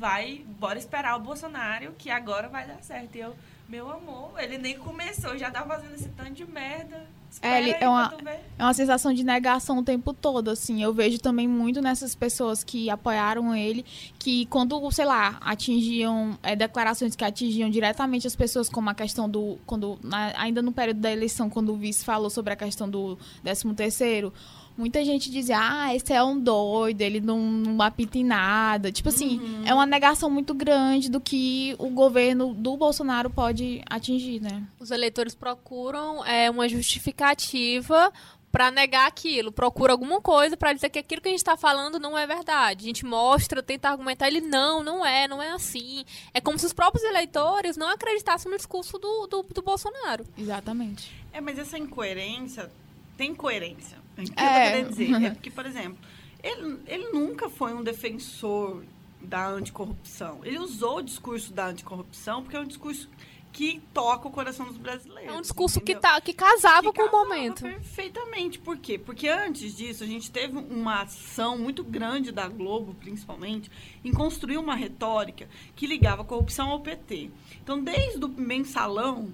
vai, bora esperar o Bolsonaro, que agora vai dar certo. E eu, meu amor, ele nem começou, já tá fazendo esse tanto de merda. Espera ele é uma-. É uma sensação de negação o tempo todo, assim. Eu vejo também muito nessas pessoas que apoiaram ele, que quando, sei lá, atingiam é, declarações que atingiam diretamente as pessoas, como a questão do. quando na- Ainda no período da eleição, quando o vice falou sobre a questão do 13 terceiro. Muita gente dizia, ah, esse é um doido, ele não, não apita em nada. Tipo assim, é uma negação muito grande do que o governo do Bolsonaro pode atingir, né? Os eleitores procuram é, uma justificativa para negar aquilo, procura alguma coisa para dizer que aquilo que a gente está falando não é verdade. A gente mostra, tenta argumentar, ele não, não é, não é assim. É como se os próprios eleitores não acreditassem no discurso do, do, do Bolsonaro. Exatamente. É, mas essa incoerência tem coerência. O que É. eu tô querendo dizer? É porque, por exemplo, ele, ele nunca foi um defensor da anticorrupção. Ele usou o discurso da anticorrupção porque é um discurso que toca o coração dos brasileiros. É um discurso que, tá, que casava Que com o momento. Perfeitamente. Por quê? Porque antes disso, a gente teve uma ação muito grande da Globo, principalmente, em construir uma retórica que ligava a corrupção ao PT. Então, desde o mensalão,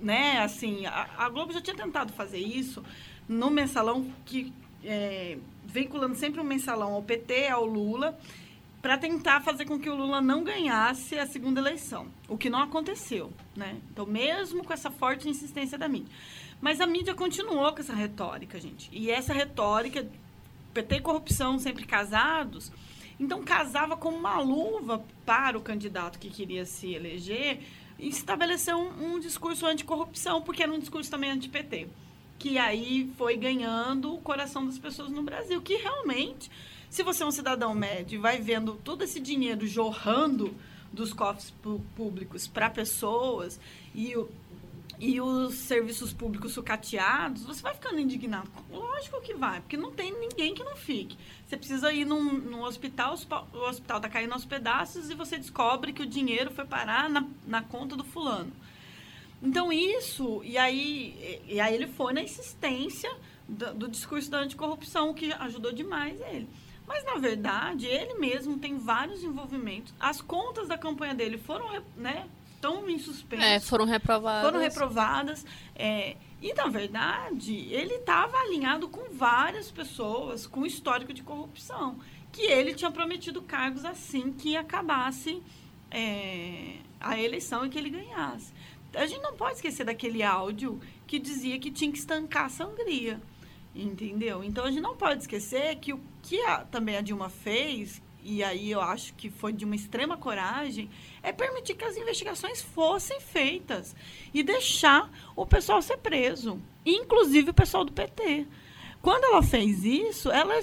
né, assim, a, a Globo já tinha tentado fazer isso no mensalão, que é, vinculando sempre um mensalão ao PT, ao Lula, para tentar fazer com que o Lula não ganhasse a segunda eleição, o que não aconteceu, né? Então, mesmo com essa forte insistência da mídia. Mas a mídia continuou com essa retórica, gente. E essa retórica, PT e corrupção sempre casados, então casava como uma luva para o candidato que queria se eleger e estabeleceu um, um discurso anticorrupção, porque era um discurso também anti-PT. Que aí foi ganhando o coração das pessoas no Brasil, que realmente se você é um cidadão médio e vai vendo todo esse dinheiro jorrando dos cofres públicos para pessoas e, o- e os serviços públicos sucateados, você vai ficando indignado. Lógico que vai, porque não tem ninguém que não fique. Você precisa ir num, num hospital, o hospital está caindo aos pedaços e você descobre que o dinheiro foi parar na, na conta do fulano. Então, isso, e aí, e aí ele foi na insistência do, do discurso da anticorrupção, o que ajudou demais ele. Mas, na verdade, ele mesmo tem vários envolvimentos. As contas da campanha dele foram, né, estão em suspenso. É, foram reprovados. Foram reprovadas. é, e, na verdade, ele estava alinhado com várias pessoas com histórico de corrupção. Que ele tinha prometido cargos assim que acabasse é, a eleição e que ele ganhasse. A gente não pode esquecer daquele áudio que dizia que tinha que estancar a sangria. Entendeu? Então a gente não pode esquecer que o que a, também a Dilma fez, e aí eu acho que foi de uma extrema coragem, é permitir que as investigações fossem feitas e deixar o pessoal ser preso, inclusive o pessoal do PT. Quando ela fez isso, ela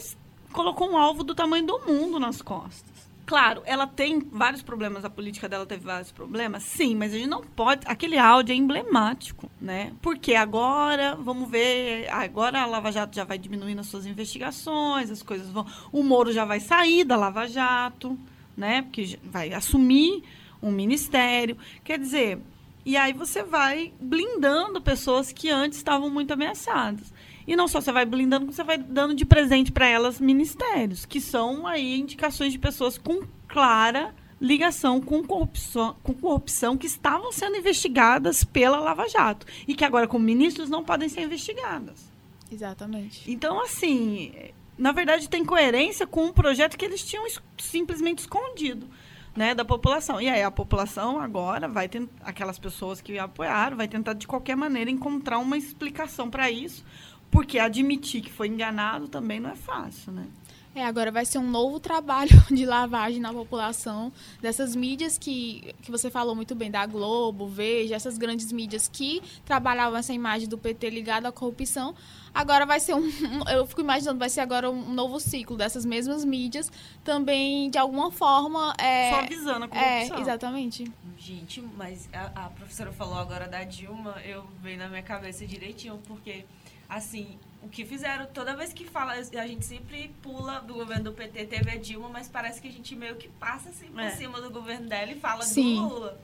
colocou um alvo do tamanho do mundo nas costas. Claro, ela tem vários problemas, a política dela teve vários problemas, sim, mas a gente não pode. Aquele áudio é emblemático, né? Porque agora, vamos ver, agora a Lava Jato já vai diminuindo as suas investigações, as coisas vão. O Moro já vai sair da Lava Jato, né? Porque vai assumir um ministério. Quer dizer, e aí você vai blindando pessoas que antes estavam muito ameaçadas. E não só você vai blindando, como você vai dando de presente para elas ministérios, que são aí indicações de pessoas com clara ligação com corrupção, com corrupção que estavam sendo investigadas pela Lava Jato e que agora como ministros não podem ser investigadas. Exatamente. Então assim, na verdade tem coerência com um projeto que eles tinham simplesmente escondido. Né, da população. E aí a população agora vai ter aquelas pessoas que apoiaram, vai tentar de qualquer maneira encontrar uma explicação para isso, porque admitir que foi enganado também não é fácil, né? É, agora vai ser um novo trabalho de lavagem na população dessas mídias que, que você falou muito bem, da Globo, Veja, essas grandes mídias que trabalhavam essa imagem do PT ligada à corrupção. Agora vai ser um. Eu fico imaginando, vai ser agora um novo ciclo dessas mesmas mídias, também, de alguma forma. É, Só avisando a corrupção. É, exatamente. Gente, mas a, a professora falou agora da Dilma, eu veio na minha cabeça direitinho, porque assim, o que fizeram, toda vez que fala, a gente sempre pula do governo do PT, teve a Dilma, mas parece que a gente meio que passa assim por é. cima do governo dela e fala Sim. do Lula.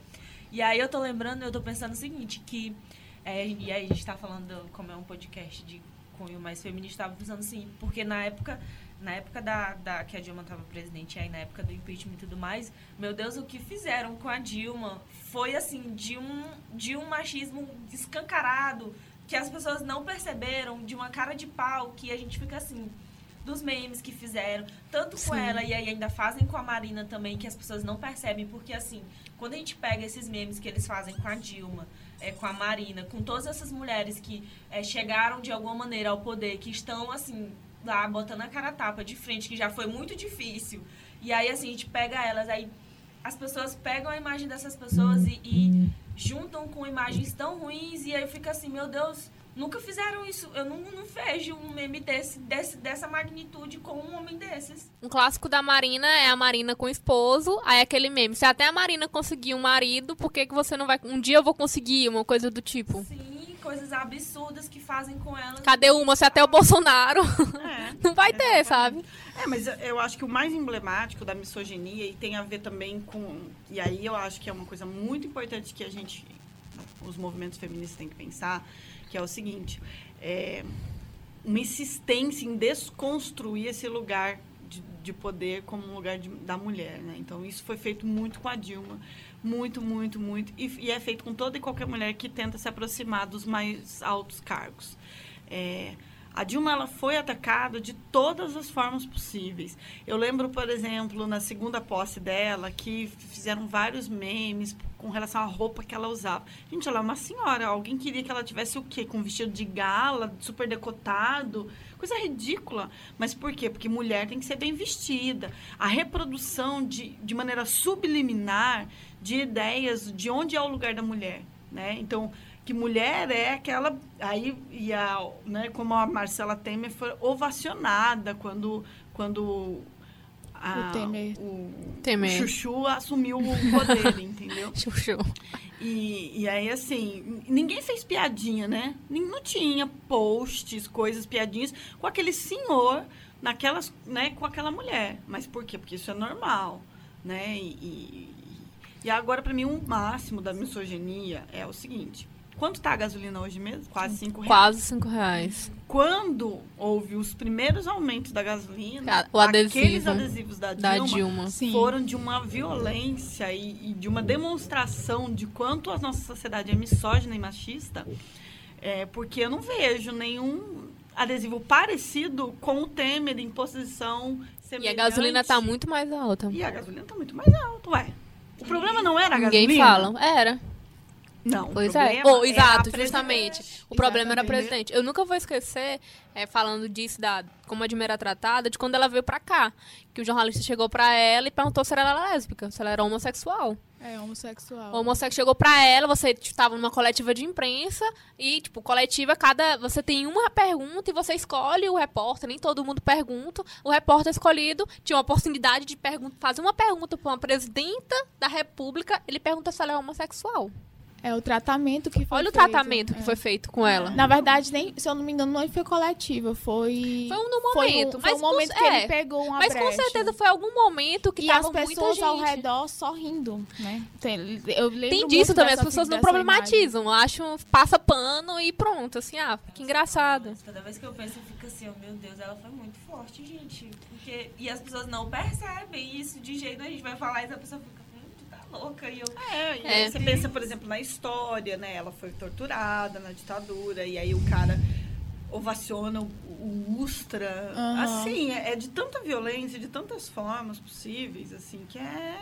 E aí eu tô lembrando, eu tô pensando o seguinte, que é, e aí a gente tá falando, como é um podcast de cunho mais feminista, tava pensando assim, porque na época, na época da, da que a Dilma tava presidente, aí na época do impeachment e tudo mais, meu Deus, o que fizeram com a Dilma foi assim, de um, de um machismo escancarado, que as pessoas não perceberam de uma cara de pau que a gente fica assim dos memes que fizeram, tanto Sim. com ela e aí ainda fazem com a Marina também, que as pessoas não percebem, porque assim, quando a gente pega esses memes que eles fazem com a Dilma, é, com a Marina, com todas essas mulheres que é, chegaram de alguma maneira ao poder, que estão assim, lá botando a cara tapa de frente, que já foi muito difícil. E aí assim, a gente pega elas, aí as pessoas pegam a imagem dessas pessoas e, e juntam com imagens tão ruins e aí fica assim, meu Deus, nunca fizeram isso. Eu não, não vejo um meme desse, desse, dessa magnitude com um homem desses. Um clássico da Marina é a Marina com o esposo, aí aquele meme. Se até a Marina conseguiu um marido, por que, que você não vai. Um dia eu vou conseguir, uma coisa do tipo. Sim, coisas absurdas que fazem com ela. Cadê uma? Se até o Bolsonaro. É, não vai ter, sabe? É, mas eu acho que o mais emblemático da misoginia e tem a ver também com. E aí eu acho que é uma coisa muito importante que a gente, os movimentos feministas têm que pensar, que é o seguinte: é, uma insistência em desconstruir esse lugar de, de poder como um lugar de, da mulher. Né? Então, isso foi feito muito com a Dilma. Muito, muito, muito. E, e, é feito com toda e qualquer mulher que tenta se aproximar dos mais altos cargos. É, a Dilma ela foi atacada de todas as formas possíveis. Eu lembro, por exemplo, na segunda posse dela, que fizeram vários memes com relação à roupa que ela usava. Gente, ela é uma senhora. Alguém queria que ela tivesse o quê? Com um vestido de gala, super decotado. Coisa ridícula. Mas por quê? Porque mulher tem que ser bem vestida. A reprodução de, de maneira subliminar de ideias de onde é o lugar da mulher. Né? Então, que mulher é aquela aí e a, né, como a Marcela Temer foi ovacionada quando quando a, o Temer. O, Temer. o Chuchu assumiu o poder, entendeu? Chuchu. E, e aí, assim, ninguém fez piadinha, né? Não tinha posts, coisas, piadinhas com aquele senhor naquelas, né, com aquela mulher. Mas por quê? Porque isso é normal, né? E, e, e agora, para mim, o um máximo da misoginia é o seguinte Quanto está a gasolina hoje mesmo? Quase cinco reais. Quase cinco reais. Quando houve os primeiros aumentos da gasolina, o adesivo, aqueles adesivos da Dilma, da Dilma. foram de uma violência e, e, de uma demonstração de quanto a nossa sociedade é misógina e machista, é, porque eu não vejo nenhum adesivo parecido com o Temer em posição semelhante. E a gasolina está muito mais alta. E a gasolina está muito mais alta, ué. O problema não era a Ninguém gasolina? Ninguém fala. Era. Não, Pois é. Oh, é exato, justamente. presidente. O problema era presidente. Eu nunca vou esquecer, é, falando disso, da, como a Dilma era tratada, de quando ela veio pra cá. Que o jornalista chegou pra ela e perguntou se ela era lésbica, se ela era homossexual. É homossexual. O homossexual chegou pra ela, você estava numa coletiva de imprensa e, tipo, coletiva, cada. Você tem uma pergunta e você escolhe o repórter, nem todo mundo pergunta. O repórter escolhido tinha a oportunidade de fazer uma pergunta pra uma presidenta da república, ele pergunta se ela é homossexual. É o tratamento que foi Olha o feito, tratamento que é. foi feito com ela. Na verdade, nem, se eu não me engano, não foi coletiva, foi... Foi um no Foi momento. um, foi mas um momento com, que é, ele pegou uma Mas com brecha. certeza foi algum momento que E tava as muita pessoas gente. ao redor sorrindo, né? Tem, eu lembro Tem disso também, as pessoas não problematizam. Acham, passa pano e pronto, assim, ah, que engraçado. Toda vez que eu penso, eu fico assim, oh, meu Deus, ela foi muito forte, gente. Porque... E as pessoas não percebem isso de jeito, a gente vai falar isso, a pessoa fica, louca. E eu, É, e É. aí você pensa, por exemplo, na história, né? Ela foi torturada na ditadura, e aí o cara ovaciona o, o Ustra. Aham. Assim, é, é de tanta violência, de tantas formas possíveis, assim, que é.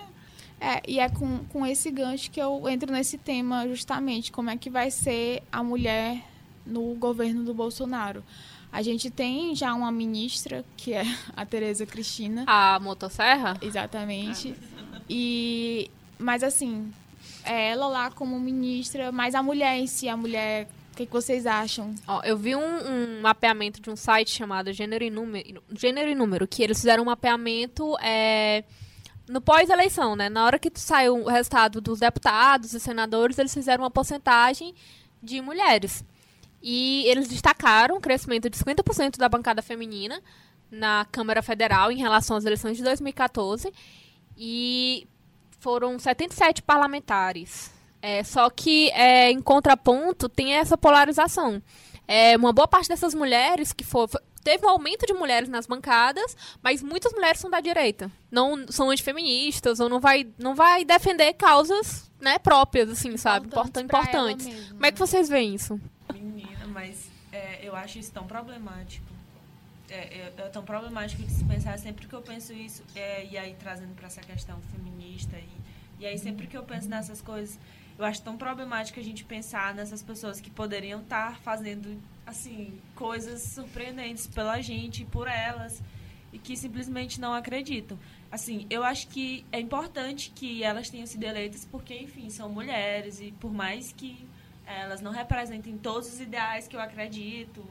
É, e é com, com esse gancho que eu entro nesse tema justamente, como é que vai ser a mulher no governo do Bolsonaro. A gente tem já uma ministra, que é a Tereza Cristina, A motosserra? exatamente. E mas assim, é ela lá como ministra, mas a mulher em si, a mulher, o que, que vocês acham? Ó, eu vi um, um mapeamento de um site chamado Gênero e Número, Gênero e Número que eles fizeram um mapeamento é, no pós-eleição, né? Na hora que saiu o resultado dos deputados e senadores, eles fizeram uma porcentagem de mulheres. E eles destacaram o crescimento de 50% da bancada feminina na Câmara Federal em relação às eleições de 2014. E foram 77 parlamentares. É, só que, é, em contraponto, tem essa polarização. É, uma boa parte dessas mulheres que for, teve um aumento de mulheres nas bancadas, mas muitas mulheres são da direita. Não são antifeministas ou não vai, não vai defender causas né, próprias, assim, sabe? Importan- pra ela importantes. mesmo, Como é que vocês veem isso? menina, mas é, eu acho isso tão problemático. É, é- é tão problemático de se pensar sempre que eu penso isso, é, e aí trazendo para essa questão feminista, e, e aí sempre que eu penso nessas coisas, eu acho tão problemático a gente pensar nessas pessoas que poderiam estar fazendo, assim, coisas surpreendentes pela gente por elas, e que simplesmente não acreditam. Assim, eu acho que é importante que elas tenham sido eleitas porque, enfim, são mulheres, e por mais que elas não representem todos os ideais que eu acredito,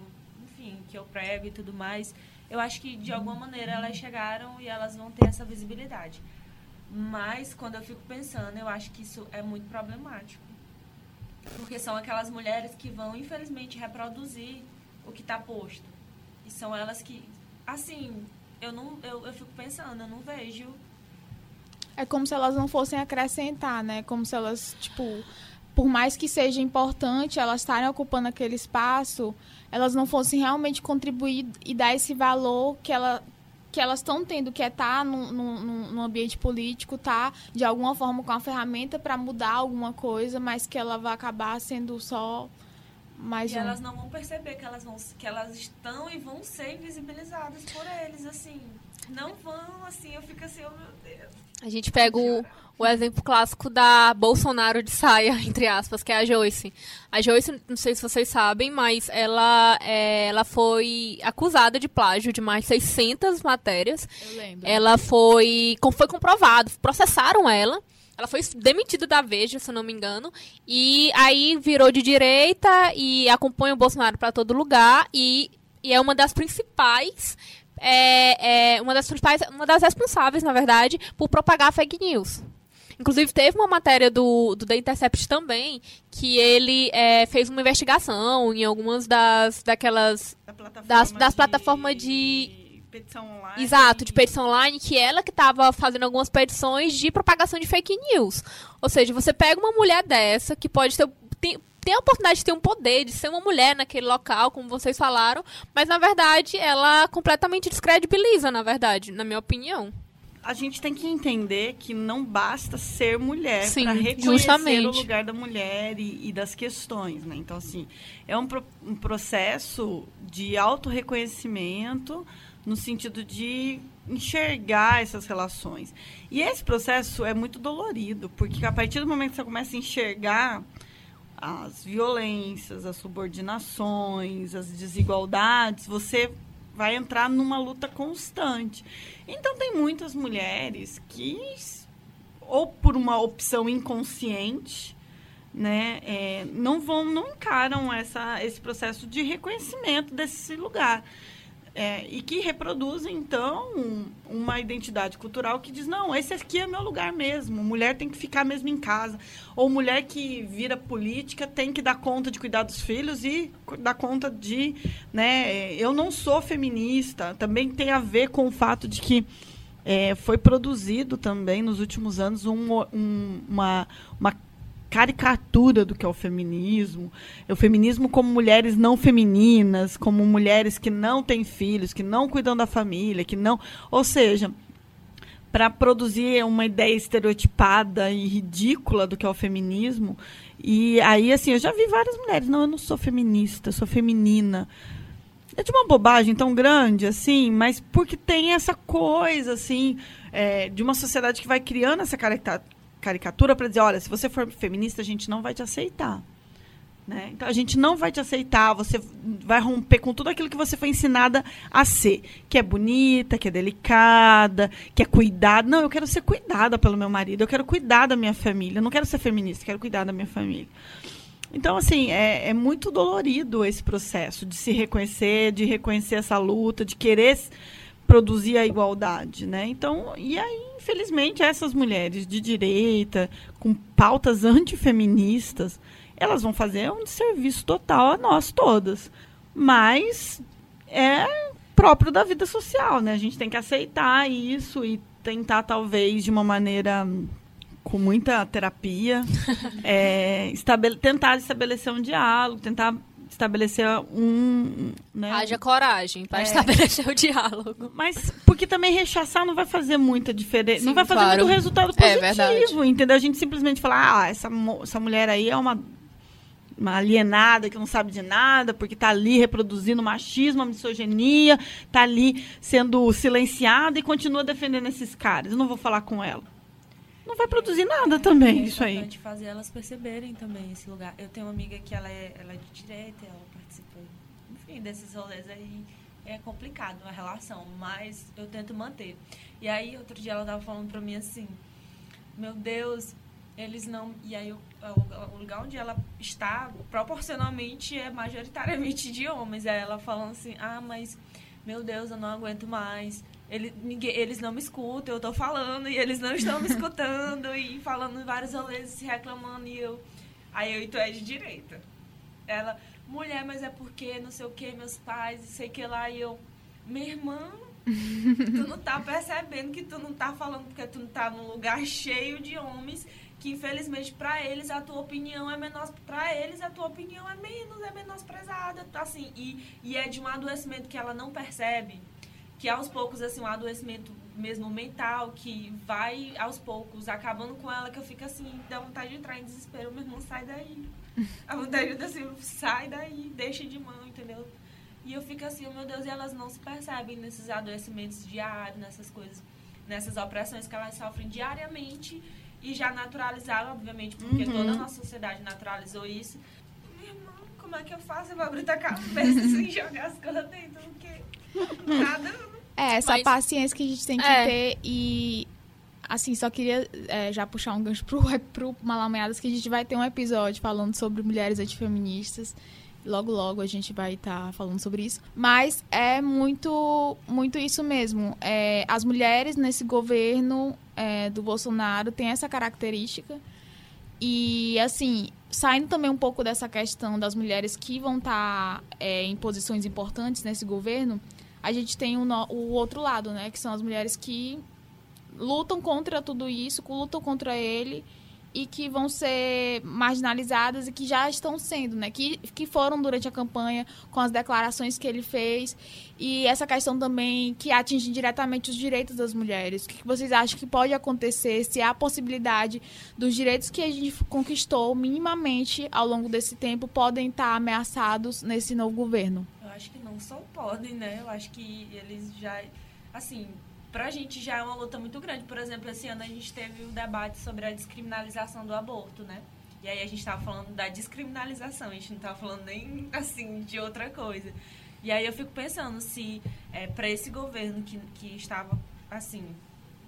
que eu prego e tudo mais. Eu acho que de alguma maneira elas chegaram e elas vão ter essa visibilidade. Mas quando eu fico pensando, eu acho que isso é muito problemático. Porque são aquelas mulheres que vão, infelizmente, reproduzir o que está posto. E são elas que, assim, eu não eu, eu fico pensando, eu não vejo É como se elas não fossem acrescentar, né? Como se elas, tipo, por mais que seja importante elas estarem ocupando aquele espaço, elas não fossem realmente contribuir e dar esse valor que ela que elas estão tendo, que é estar no, no, ambiente político, tá de alguma forma com a ferramenta para mudar alguma coisa, mas que ela vai acabar sendo só mais E um. elas não vão perceber que elas, vão, que elas estão e vão ser invisibilizadas por eles, assim. Não vão, assim, eu fico assim, oh meu Deus. A gente pega o, o exemplo clássico da Bolsonaro de saia, entre aspas, que é a Joyce. A Joyce, não sei se vocês sabem, mas ela, é, ela foi acusada de plágio de mais de 600 matérias. Eu lembro. Ela foi, foi comprovado, processaram ela. Ela foi demitida da Veja, se eu não me engano. E aí virou de direita e acompanha o Bolsonaro para todo lugar. E, e é uma das principais. É, é uma das principais, uma das responsáveis, na verdade, por propagar fake news. Inclusive, teve uma matéria do, do The Intercept também, que ele é, fez uma investigação em algumas das daquelas Da plataforma Das- das de- plataformas de- Petição online. Exato, de petição online, que ela que estava fazendo algumas petições de propagação de fake news. Ou seja, você pega uma mulher dessa, que pode ter. Tem, tem a oportunidade de ter um poder, de ser uma mulher naquele local, como vocês falaram, mas na verdade ela completamente descredibiliza, na verdade, na minha opinião. A gente tem que entender que não basta ser mulher para reconhecer justamente. o lugar da mulher e, e das questões, né? Então, assim, é um, pro- um processo de autorreconhecimento no sentido de enxergar essas relações. E esse processo é muito dolorido, porque a partir do momento que você começa a enxergar as violências, as subordinações, as desigualdades, você vai entrar numa luta constante. Então tem muitas mulheres que ou por uma opção inconsciente, né, é, não vão, não encaram essa, esse processo de reconhecimento desse lugar. É, e que reproduzem, então, uma identidade cultural que diz: não, esse aqui é meu lugar mesmo. Mulher tem que ficar mesmo em casa. Ou mulher que vira política tem que dar conta de cuidar dos filhos e dar conta de. Né, eu não sou feminista. Também tem a ver com o fato de que é, foi produzido também nos últimos anos um, um, uma, uma caricatura do que é o feminismo. O feminismo como mulheres não femininas, como mulheres que não têm filhos, que não cuidam da família, que não. Ou seja, para produzir uma ideia estereotipada e ridícula do que é o feminismo. E aí, assim, eu já vi várias mulheres. Não, eu não sou feminista, sou feminina é de uma bobagem tão grande, assim, mas porque tem essa coisa, assim, é, de uma sociedade que vai criando essa caricatura para dizer, olha, se você for feminista, a gente não vai te aceitar. Né? Então a gente não vai te aceitar, você vai romper com tudo aquilo que você foi ensinada a ser. Que é bonita, que é delicada, que é cuidada. Não, eu quero ser cuidada pelo meu marido, eu quero cuidar da minha família. Eu não quero ser feminista, eu quero cuidar da minha família. Então, assim, é, é, muito dolorido esse processo de se reconhecer, de reconhecer essa luta, de querer produzir a igualdade, né? Então, e aí, infelizmente, essas mulheres de direita, com pautas antifeministas, elas vão fazer um serviço total a nós todas. Mas é próprio da vida social, né? A gente tem que aceitar isso e tentar, talvez, de uma maneira com muita terapia, é, estabele tentar estabelecer um diálogo, tentar estabelecer um. Né, Haja coragem para é. estabelecer o diálogo. Mas porque também rechaçar não vai fazer muita diferença. Sim, não vai fazer claro. muito resultado é positivo, é entendeu? A gente simplesmente falar, ah, essa, essa mulher aí é uma, uma alienada que não sabe de nada, porque está ali reproduzindo machismo, a misoginia, está ali sendo silenciada e continua defendendo esses caras. Eu não vou falar com ela não vai produzir nada também, é isso aí. É importante fazer elas perceberem também esse lugar. Eu tenho uma amiga que ela é, ela é de direita, ela participa, enfim, desses rolês aí. É complicado a relação, mas eu tento manter. E aí, outro dia ela tava falando pra mim assim, meu Deus, eles não... E aí, o, o lugar onde ela está, proporcionalmente, é majoritariamente de homens. Aí ela falando assim, ah, mas, meu Deus, eu não aguento mais ele, ninguém, eles não me escutam, eu tô falando e eles não estão me escutando e falando várias vezes, se reclamando e eu. Aí eu e tu é de direita. Ela, mulher, mas é porque não sei o que, meus pais, sei que lá, e eu, minha irmã, tu não tá percebendo que tu não tá falando porque tu não tá num lugar cheio de homens que infelizmente para eles a tua opinião é menos para eles a tua opinião é menos é menosprezada assim e, e é de um adoecimento que ela não percebe que aos poucos, assim, um adoecimento mesmo mental, que vai aos poucos acabando com ela, que eu fico assim, dá vontade de entrar em desespero, meu irmão, sai daí. A vontade de assim, sai daí, deixa de mão, entendeu? E eu fico assim, oh, meu Deus, e elas não se percebem nesses adoecimentos diários, nessas coisas, nessas opressões que elas sofrem diariamente e já naturalizaram, obviamente, porque uhum. toda a nossa sociedade naturalizou isso. Meu irmão, como é que eu faço? Eu vou abrir a cabeça e jogar as coisas dentro, porque Nada. É, essa Mas... paciência que a gente tem que é. ter e. Assim, só queria é, já puxar um gancho pro, pro Malameadas, que a gente vai ter um episódio falando sobre mulheres antifeministas. Logo, logo a gente vai estar tá falando sobre isso. Mas é muito, muito isso mesmo. É, as mulheres nesse governo é, do Bolsonaro têm essa característica. E, assim, saindo também um pouco dessa questão das mulheres que vão estar tá, é, em posições importantes nesse governo, a gente tem o, o outro lado, né? Que são as mulheres que lutam contra tudo isso, lutam contra ele e que vão ser marginalizadas e que já estão sendo, né? Que, que foram durante a campanha com as declarações que ele fez e essa questão também que atinge diretamente os direitos das mulheres. O que vocês acham que pode acontecer se há a possibilidade dos direitos que a gente conquistou minimamente ao longo desse tempo podem estar ameaçados nesse novo governo? Acho que não só podem, né? Eu acho que eles já. Assim, pra gente já é uma luta muito grande. Por exemplo, esse ano a gente teve o um debate sobre a descriminalização do aborto, né? E aí a gente estava falando da descriminalização, a gente não estava falando nem assim de outra coisa. E aí eu fico pensando se é, para esse governo que, que estava assim,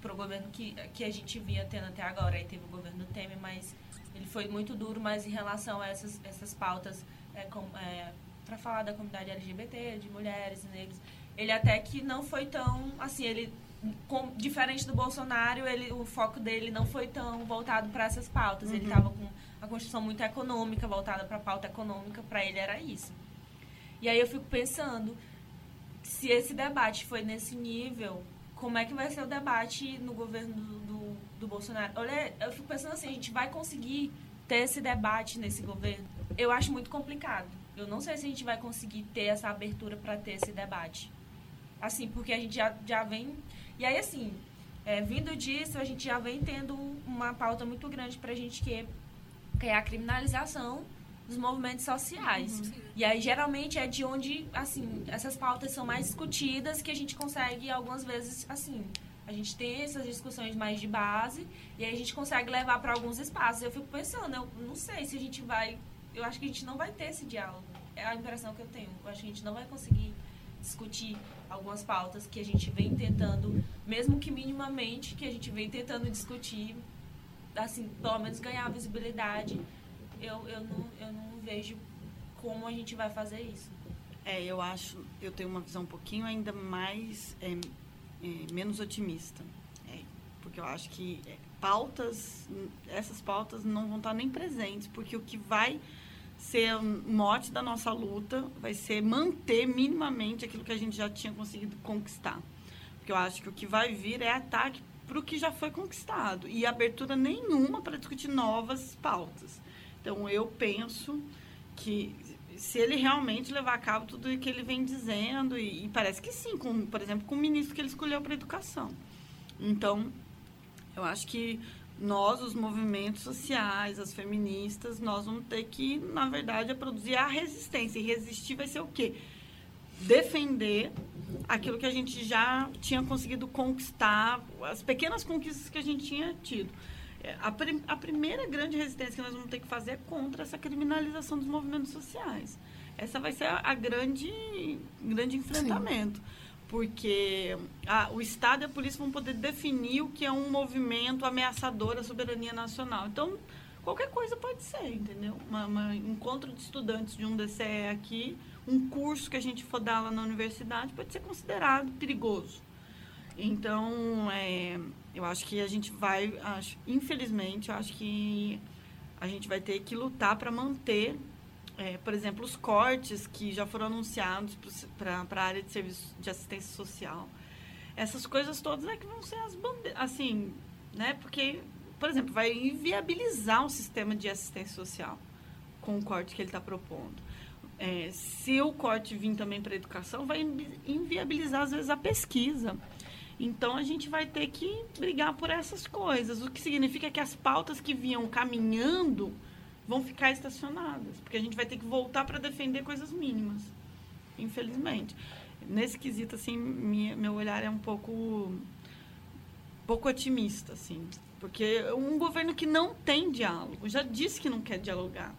para o governo que, que a gente vinha tendo até agora, aí teve o governo Temer, mas ele foi muito duro, mas em relação a essas, essas pautas é, é, para falar da comunidade LGBT, de mulheres negros, ele até que não foi tão assim, ele com, diferente do Bolsonaro, ele, o foco dele não foi tão voltado para essas pautas. Uhum. Ele estava com a construção muito econômica, voltada para a pauta econômica, para ele era isso. E aí eu fico pensando, se esse debate foi nesse nível, como é que vai ser o debate no governo do, do, do Bolsonaro? Olha, eu fico pensando assim, a gente vai conseguir ter esse debate nesse governo? Eu acho muito complicado. Eu não sei se a gente vai conseguir ter essa abertura para ter esse debate. Assim, porque a gente já, já vem. E aí, assim, é, vindo disso, a gente já vem tendo uma pauta muito grande para a gente que é, que é a criminalização dos movimentos sociais. Uhum. E aí, geralmente, é de onde, assim, essas pautas são mais discutidas que a gente consegue, algumas vezes, assim, a gente tem essas discussões mais de base e aí a gente consegue levar para alguns espaços. Eu fico pensando, eu não sei se a gente vai... Eu acho que a gente não vai ter esse diálogo. É a impressão que eu tenho. Eu acho que a gente não vai conseguir discutir algumas pautas que a gente vem tentando, mesmo que minimamente, que a gente vem tentando discutir, assim, pelo menos ganhar visibilidade eu, eu, não, eu não vejo como a gente vai fazer isso. É, eu acho, eu tenho uma visão um pouquinho ainda mais, é, é, menos otimista. É, porque eu acho que é, pautas, essas pautas não vão estar nem presentes, porque o que vai ser mote da nossa luta vai ser manter minimamente aquilo que a gente já tinha conseguido conquistar. Porque eu acho que o que vai vir é ataque para o que já foi conquistado e abertura nenhuma para discutir novas pautas. Então, eu penso que se ele realmente levar a cabo tudo o que ele vem dizendo, e, e parece que sim, com, por exemplo, com o ministro que ele escolheu para educação. Então, eu acho que nós, os movimentos sociais, as feministas, nós vamos ter que, na verdade, produzir a resistência. E resistir vai ser o quê? Defender aquilo que a gente já tinha conseguido conquistar, as pequenas conquistas que a gente tinha tido. É, a, prim, a primeira grande resistência que nós vamos ter que fazer é contra essa criminalização dos movimentos sociais. Essa vai ser a, a grande, grande enfrentamento. Sim. Porque a, o Estado e a polícia vão poder definir o que é um movimento ameaçador à soberania nacional. Então, qualquer coisa pode ser, entendeu? Um encontro de estudantes de um DCE aqui, um curso que a gente for dar lá na universidade, pode ser considerado perigoso. Então, é, eu acho que a gente vai, acho, infelizmente, eu acho que a gente vai ter que lutar para manter, é, por exemplo, os cortes que já foram anunciados para a área de serviço de assistência social. Essas coisas todas é que vão ser as bandeiras, assim, né? Porque, por exemplo, vai inviabilizar o sistema de assistência social com o corte que ele está propondo. É, se o corte vir também para a educação, vai inviabilizar, às vezes, a pesquisa. Então a gente vai ter que brigar por essas coisas, o que significa que as pautas que vinham caminhando vão ficar estacionadas, porque a gente vai ter que voltar para defender coisas mínimas, infelizmente. Nesse quesito, assim, minha, meu olhar é um pouco, pouco otimista, assim, porque um governo que não tem diálogo, já disse que não quer dialogar.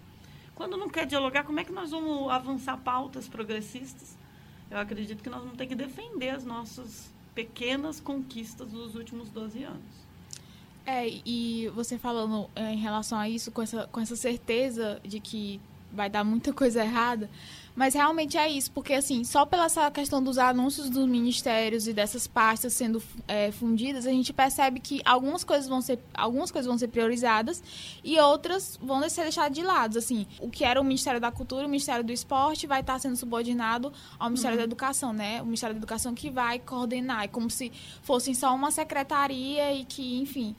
Quando não quer dialogar, como é que nós vamos avançar pautas progressistas? Eu acredito que nós vamos ter que defender as nossas pequenas conquistas dos últimos 12 anos. É, e você falando é, em relação a isso, com essa, com essa certeza de que vai dar muita coisa errada, mas realmente é isso, porque assim, só pela essa questão dos anúncios dos ministérios e dessas pastas sendo é, fundidas, a gente percebe que algumas coisas vão ser algumas coisas vão ser priorizadas e outras vão ser deixadas de lado. Assim, o que era o Ministério da Cultura, o Ministério do Esporte vai estar sendo subordinado ao Ministério uhum. da Educação, né? O Ministério da Educação que vai coordenar, é como se fossem só uma secretaria e que, enfim.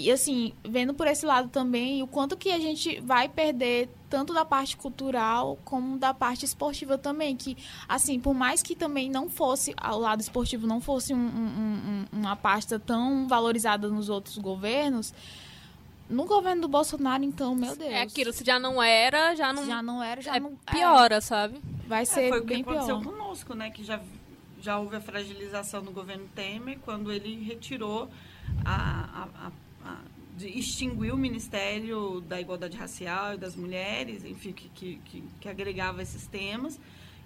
E assim, vendo por esse lado também, o quanto que a gente vai perder tanto da parte cultural como da parte esportiva também, que assim, por mais que também não fosse, ao lado esportivo não fosse um, um, um, uma pasta tão valorizada nos outros governos, no governo do Bolsonaro, então, meu Deus. É aquilo, se já não era, já não. Já não era, já é não. Piora, é. sabe? Vai ser é, foi bem o que aconteceu pior. conosco, né? Que já, já houve a fragilização do governo Temer quando ele retirou a, a, a de extinguir o Ministério da Igualdade Racial e das Mulheres, enfim, que, que, que, agregava esses temas.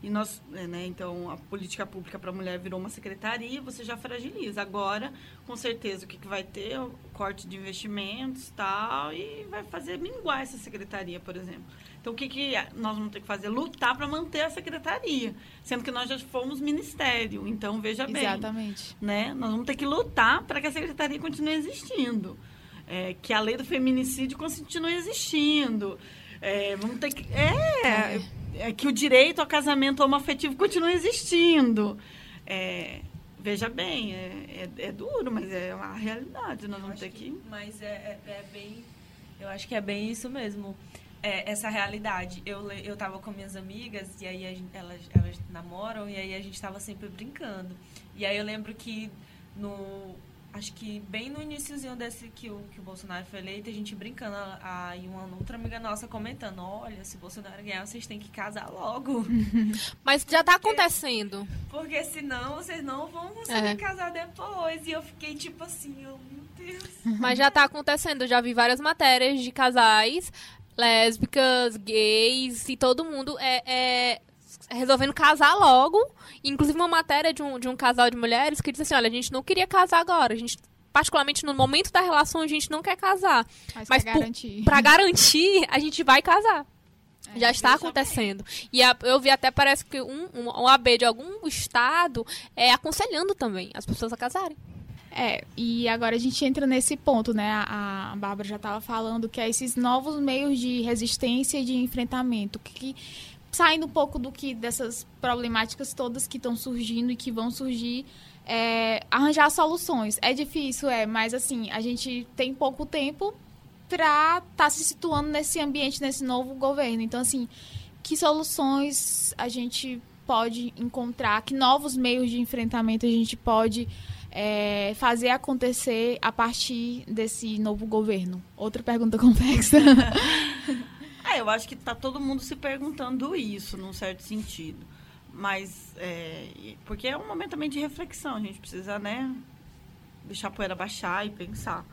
E nós, é, né, então, a política pública para a mulher virou uma secretaria, você já fragiliza. Agora, com certeza, o que, que vai ter? O corte de investimentos tal, e vai fazer minguar essa secretaria, por exemplo. Então, o que, que nós vamos ter que fazer? Lutar para manter a secretaria, sendo que nós já fomos ministério. Então, veja bem. Exatamente. Né? Nós vamos ter que lutar para que a secretaria continue existindo. É, que a lei do feminicídio continue existindo. É, vamos ter que. É, é, que o direito ao casamento homoafetivo continue existindo. É, veja bem, é, é, é, duro, mas é uma realidade. Nós vamos ter que. que mas é, é, bem. Eu acho que é bem isso mesmo. essa realidade. Eu, eu tava com minhas amigas, e aí gente, elas, elas namoram, e aí a gente tava sempre brincando. E aí eu lembro que no acho que bem no iníciozinho desse que o, que o Bolsonaro foi eleito, a gente brincando, aí uma outra amiga nossa comentando, olha, se o Bolsonaro ganhar, vocês têm que casar logo. Mas já tá acontecendo. Porque senão vocês não vão conseguir é. casar depois. E eu fiquei tipo assim, oh, meu Deus. Mas já tá acontecendo, já vi várias matérias de casais lésbicas, gays e todo mundo é, é resolvendo casar logo. Inclusive uma matéria de um, de um casal de mulheres que disse assim, olha, a gente não queria casar agora, a gente particularmente no momento da relação a gente não quer casar. Mas, mas pra, garantir. pra garantir, a gente vai casar. É, Já está acontecendo. Bem. E a, eu vi até, parece que um, um, um AB de algum estado é aconselhando também as pessoas a casarem. É, e agora a gente entra nesse ponto, né? A, a Bárbara já estava falando que é esses novos meios de resistência e de enfrentamento que saindo um pouco do que dessas problemáticas todas que estão surgindo e que vão surgir, é, arranjar soluções. É difícil, é, mas assim, a gente tem pouco tempo para estar tá se situando nesse ambiente, nesse novo governo. Então, assim, que soluções a gente pode encontrar, que novos meios de enfrentamento a gente pode é, fazer acontecer a partir desse novo governo? Outra pergunta complexa. É, eu acho que está todo mundo se perguntando isso, num certo sentido. Mas, é, porque é um momento também de reflexão, a gente precisa, né, deixar a poeira baixar e pensar.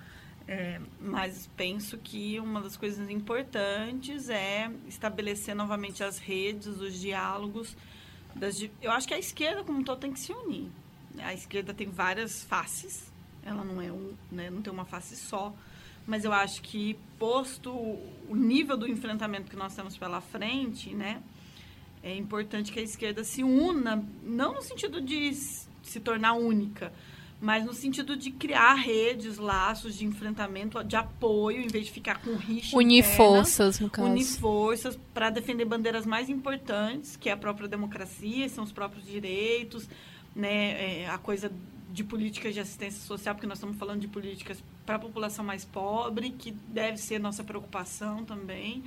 É, mas penso que uma das coisas importantes é estabelecer novamente as redes, os diálogos. Das, eu acho que a esquerda, como um todo, tem que se unir. A esquerda tem várias faces, ela não é um, né, não tem uma face só mas eu acho que posto o nível do enfrentamento que nós temos pela frente, né, é importante que a esquerda se una, não no sentido de se tornar única, mas no sentido de criar redes, laços de enfrentamento, de apoio, em vez de ficar com rixa Unir interna, forças, no caso. Unir forças para defender bandeiras mais importantes, que é a própria democracia, são os próprios direitos, né, é, a coisa de políticas de assistência social, porque nós estamos falando de políticas para a população mais pobre, que deve ser nossa preocupação também,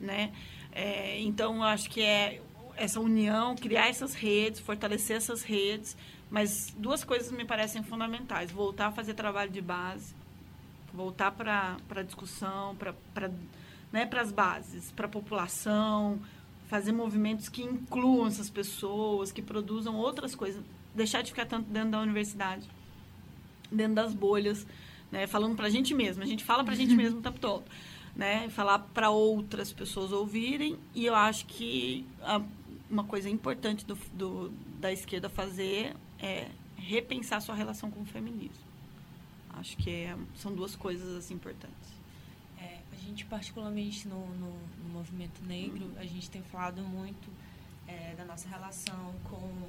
né? É, então, eu acho que é essa união, criar essas redes, fortalecer essas redes, mas duas coisas me parecem fundamentais: voltar a fazer trabalho de base, voltar para a discussão, para né, as bases, para a população, fazer movimentos que incluam essas pessoas, que produzam outras coisas deixar de ficar tanto dentro da universidade, dentro das bolhas, né? Falando para a gente mesmo. A gente fala para a gente mesmo o tempo todo, né? Falar para outras pessoas ouvirem. E eu acho que a, uma coisa importante do, do, da esquerda fazer é repensar sua relação com o feminismo. Acho que é, são duas coisas assim importantes. É, a gente, particularmente no, no, no, movimento negro, a gente tem falado muito é, da nossa relação com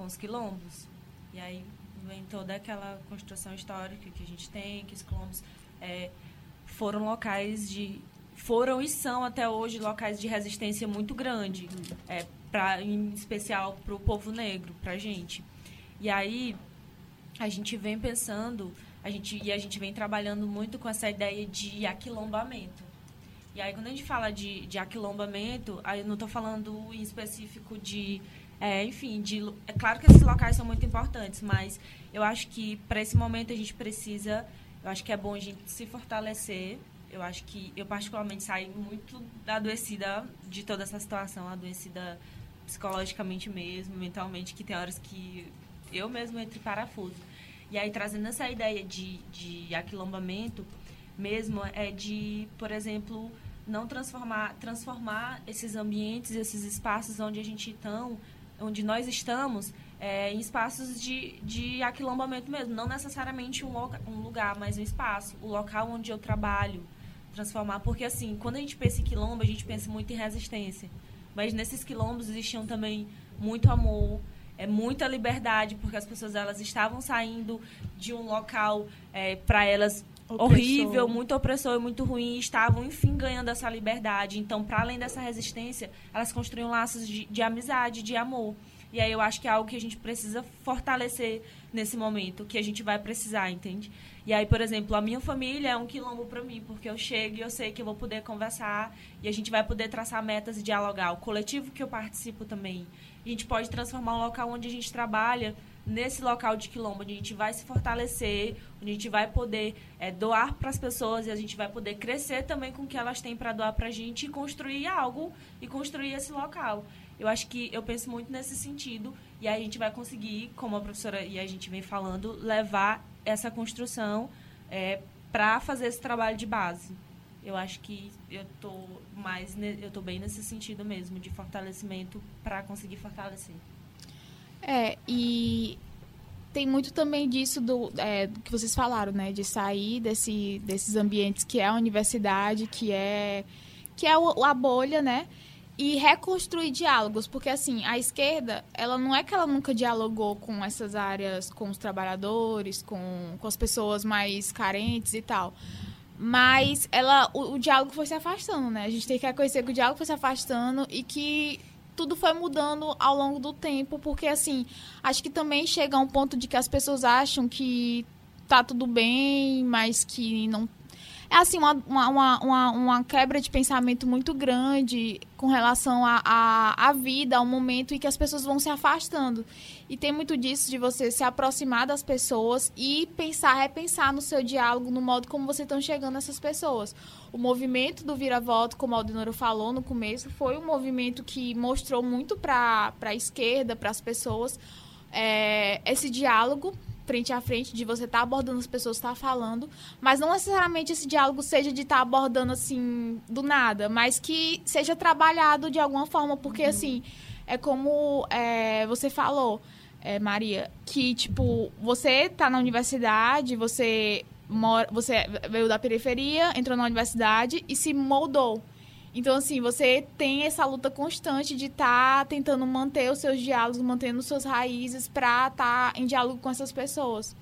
com os quilombos. E aí vem toda aquela construção histórica que a gente tem, que os quilombos é, foram locais de foram e são até hoje locais de resistência muito grande, é, pra, em especial para o povo negro, para a gente. E aí a gente vem pensando, a gente, e a gente vem trabalhando muito com essa ideia de aquilombamento. E aí quando a gente fala de, de aquilombamento, aí eu não estou falando em específico de é, enfim, de, é claro que esses locais são muito importantes, mas eu acho que para esse momento a gente precisa, eu acho que é bom a gente se fortalecer. Eu acho que eu particularmente saí muito adoecida de toda essa situação, adoecida psicologicamente mesmo, mentalmente, que tem horas que eu mesmo entro em parafuso. E aí, trazendo essa ideia de, de aquilombamento, mesmo é de, por exemplo, não transformar, transformar esses ambientes, esses espaços onde a gente estão, onde nós estamos, é, em espaços de, de aquilombamento mesmo. Não necessariamente um, loca, um lugar, mas um espaço. O local onde eu trabalho, transformar. Porque, assim, quando a gente pensa em quilombo, a gente pensa muito em resistência. Mas nesses quilombos existiam também muito amor, é muita liberdade, porque as pessoas elas estavam saindo de um local é, para elas horrível, muito opressor e muito ruim, e estavam, enfim, ganhando essa liberdade. Então, para além dessa resistência, elas construíam laços de, de amizade, de amor. E aí eu acho que é algo que a gente precisa fortalecer nesse momento, que a gente vai precisar, entende? E aí, por exemplo, a minha família é um quilombo para mim, porque eu chego e eu sei que eu vou poder conversar e a gente vai poder traçar metas e dialogar. O coletivo que eu participo também. A gente pode transformar um local onde a gente trabalha nesse local de quilombo, onde a gente vai se fortalecer, onde a gente vai poder é, doar para as pessoas e a gente vai poder crescer também com o que elas têm para doar para a gente e construir algo e construir esse local. Eu acho que eu penso muito nesse sentido e a gente vai conseguir, como a professora e a gente vem falando, levar essa construção é, para fazer esse trabalho de base. Eu acho que eu tô mais eu tô bem nesse sentido mesmo de fortalecimento para conseguir fortalecer. É, e tem muito também disso do, é, do que vocês falaram, né? De sair desse, desses ambientes que é a universidade, que é, que é a bolha, né? e reconstruir diálogos, porque assim, a esquerda, ela não é que ela nunca dialogou com essas áreas, com os trabalhadores, com, com as pessoas mais carentes e tal. Mas ela, o, o diálogo foi se afastando, né? A gente tem que reconhecer que o diálogo foi se afastando e que tudo foi mudando ao longo do tempo, porque assim, acho que também chega um ponto de que as pessoas acham que tá tudo bem, mas que não é assim, uma, uma, uma, uma, quebra de pensamento muito grande com relação à a, a, a, vida, ao momento em que as pessoas vão se afastando. E tem muito disso de você se aproximar das pessoas e pensar, repensar no seu diálogo, no modo como você estão chegando a essas pessoas. O movimento do Vira-Voto, como a Aldinoro falou no começo, foi um movimento que mostrou muito para a esquerda, para as pessoas, é, esse diálogo frente a frente, de você estar tá abordando as pessoas, estar tá falando, mas não necessariamente esse diálogo seja de estar tá abordando assim do nada, mas que seja trabalhado de alguma forma, porque uhum. assim, é como é, você falou, é, Maria, que tipo, você tá na universidade, você mora, você veio da periferia, entrou na universidade e se moldou. Então, assim, você tem essa luta constante de estar tá tentando manter os seus diálogos, mantendo suas raízes para estar tá em diálogo com essas pessoas.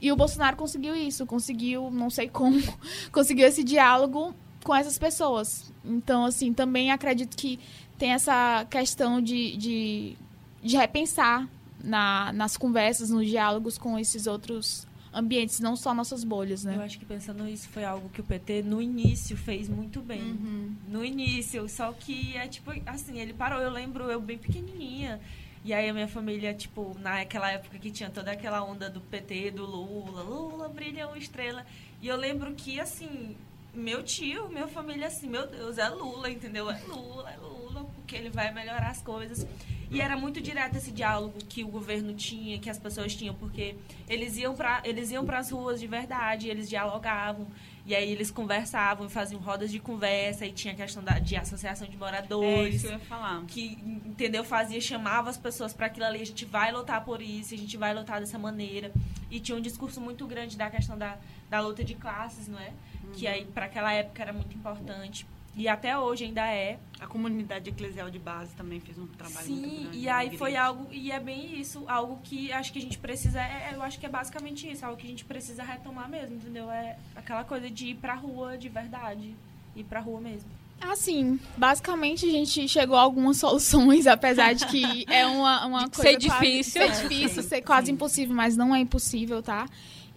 E o Bolsonaro conseguiu isso, conseguiu, não sei como, conseguiu esse diálogo com essas pessoas. Então, assim, também acredito que tem essa questão de, de, de repensar na, nas conversas, nos diálogos com esses outros ambientes, não só nossas bolhas, né? Eu acho que pensando nisso foi algo que o PT no início fez muito bem. Uhum. No início, só que é tipo assim, ele parou, eu lembro eu bem pequenininha. E aí a minha família, tipo, naquela época que tinha toda aquela onda do PT, do Lula, Lula brilha uma estrela. E eu lembro que assim, meu tio, minha família assim, meu Deus, é Lula, entendeu? É Lula, é Lula, porque ele vai melhorar as coisas. E era muito direto esse diálogo que o governo tinha, que as pessoas tinham, porque eles iam para eles iam para as ruas de verdade, eles dialogavam, e aí eles conversavam, faziam rodas de conversa, e tinha a questão da, de associação de moradores. É isso que eu ia falar. Que, entendeu, fazia, chamava as pessoas para aquilo ali, a gente vai lutar por isso, a gente vai lutar dessa maneira. E tinha um discurso muito grande da questão da, da luta de classes, não é? Uhum. Que aí, para aquela época, era muito importante. E até hoje ainda é. A comunidade eclesial de base também fez um trabalho Sim, muito grande. e aí foi algo, e é bem isso, algo que acho que a gente precisa, é, eu acho que é basicamente isso, algo que a gente precisa retomar mesmo, entendeu? É aquela coisa de ir pra rua de verdade, ir pra rua mesmo. Assim, basicamente a gente chegou a algumas soluções, apesar de que é uma, uma coisa. Ser difícil. Quase, ser difícil, ser quase sim. impossível, mas não é impossível, tá?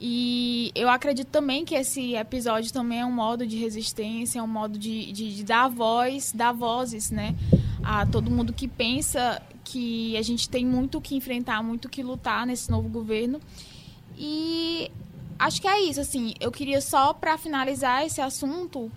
E eu acredito também que esse episódio também é um modo de resistência, é um modo de, de, de, dar voz, dar vozes, né? A todo mundo que pensa que a gente tem muito que enfrentar, muito que lutar nesse novo governo. E acho que é isso, assim. Eu queria só, para finalizar esse assunto,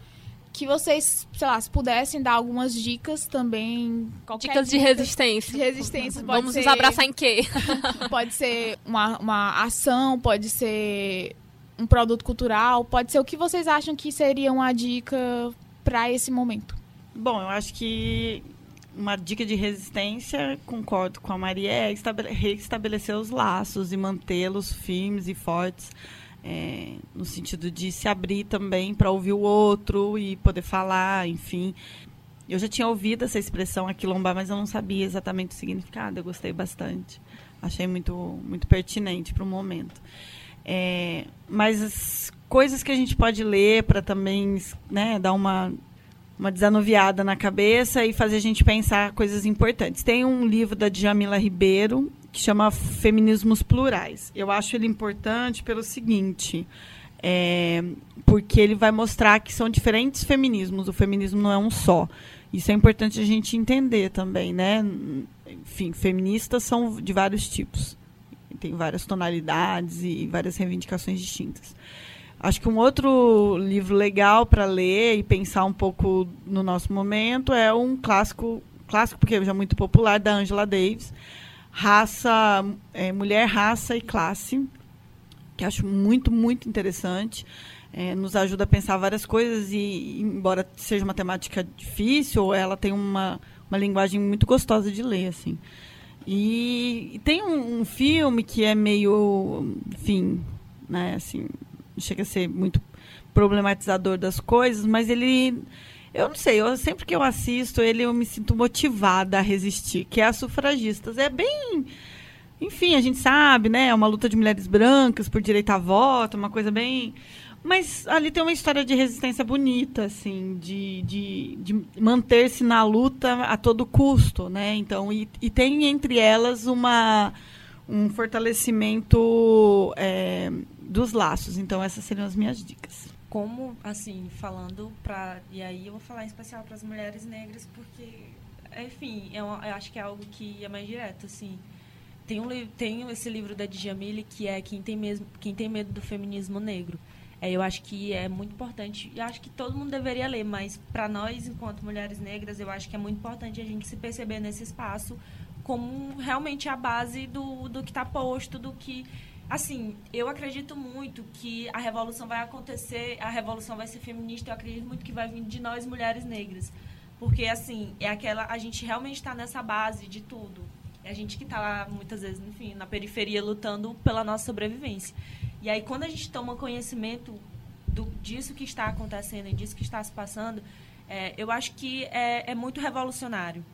que vocês, sei lá, se pudessem dar algumas dicas também. Dicas de resistência. De resistência. Vamos ser, nos abraçar em quê? pode ser uma, uma ação, pode ser um produto cultural, pode ser o que vocês acham que seria uma dica para esse momento? Bom, eu acho que uma dica de resistência, concordo com a Maria, é reestabelecer os laços e mantê-los firmes e fortes, é, no sentido de se abrir também para ouvir o outro e poder falar, enfim. Eu já tinha ouvido essa expressão aquilombar, mas eu não sabia exatamente o significado. Eu gostei bastante. Achei muito, muito pertinente para o momento. É, mas as coisas que a gente pode ler para também né, dar uma uma desanuviada na cabeça e fazer a gente pensar coisas importantes. Tem um livro da Djamila Ribeiro que chama Feminismos Plurais. Eu acho ele importante pelo seguinte, é, porque ele vai mostrar que são diferentes feminismos. O feminismo não é um só. Isso é importante a gente entender também, né? Enfim, feministas são de vários tipos. Tem várias tonalidades e várias reivindicações distintas. Acho que um outro livro legal para ler e pensar um pouco no nosso momento é um clássico, clássico porque já é muito popular, da Angela Davis, Raça, é, Mulher, Raça e Classe, que acho muito, muito interessante. É, nos ajuda a pensar várias coisas e, embora seja uma temática difícil, ela tem uma, uma linguagem muito gostosa de ler, assim. E, e tem um, um filme que é meio, enfim, né, assim, chega a ser muito problematizador das coisas, mas ele eu não sei, eu, sempre que eu assisto ele eu me sinto motivada a resistir, que é as sufragistas. É bem enfim, a gente sabe, né? É uma luta de mulheres brancas por direito a voto, uma coisa bem. Mas ali tem uma história de resistência bonita, assim, de, de, de manter-se na luta a todo custo, né? Então, e, e tem entre elas uma, um fortalecimento é, dos laços. Então, essas seriam as minhas dicas. Como, assim, falando para. E aí eu vou falar em especial para as mulheres negras, porque, enfim, eu, eu, acho que é algo que é mais direto, assim. Tem, um, tem esse livro da Djamile que é Quem Tem, mesmo, Quem tem Medo do Feminismo Negro. É, eu acho que é muito importante. Eu acho que todo mundo deveria ler, mas para nós, enquanto mulheres negras, eu acho que é muito importante a gente se perceber nesse espaço como realmente a base do, do que está posto, do que Assim, eu acredito muito que a revolução vai acontecer, a revolução vai ser feminista, eu acredito muito que vai vir de nós mulheres negras. Porque, assim, é aquela. A gente realmente está nessa base de tudo. É a gente que está lá, muitas vezes, enfim, na periferia, lutando pela nossa sobrevivência. E aí, quando a gente toma conhecimento do, disso que está acontecendo e disso que está se passando, é, eu acho que é, é, muito revolucionário.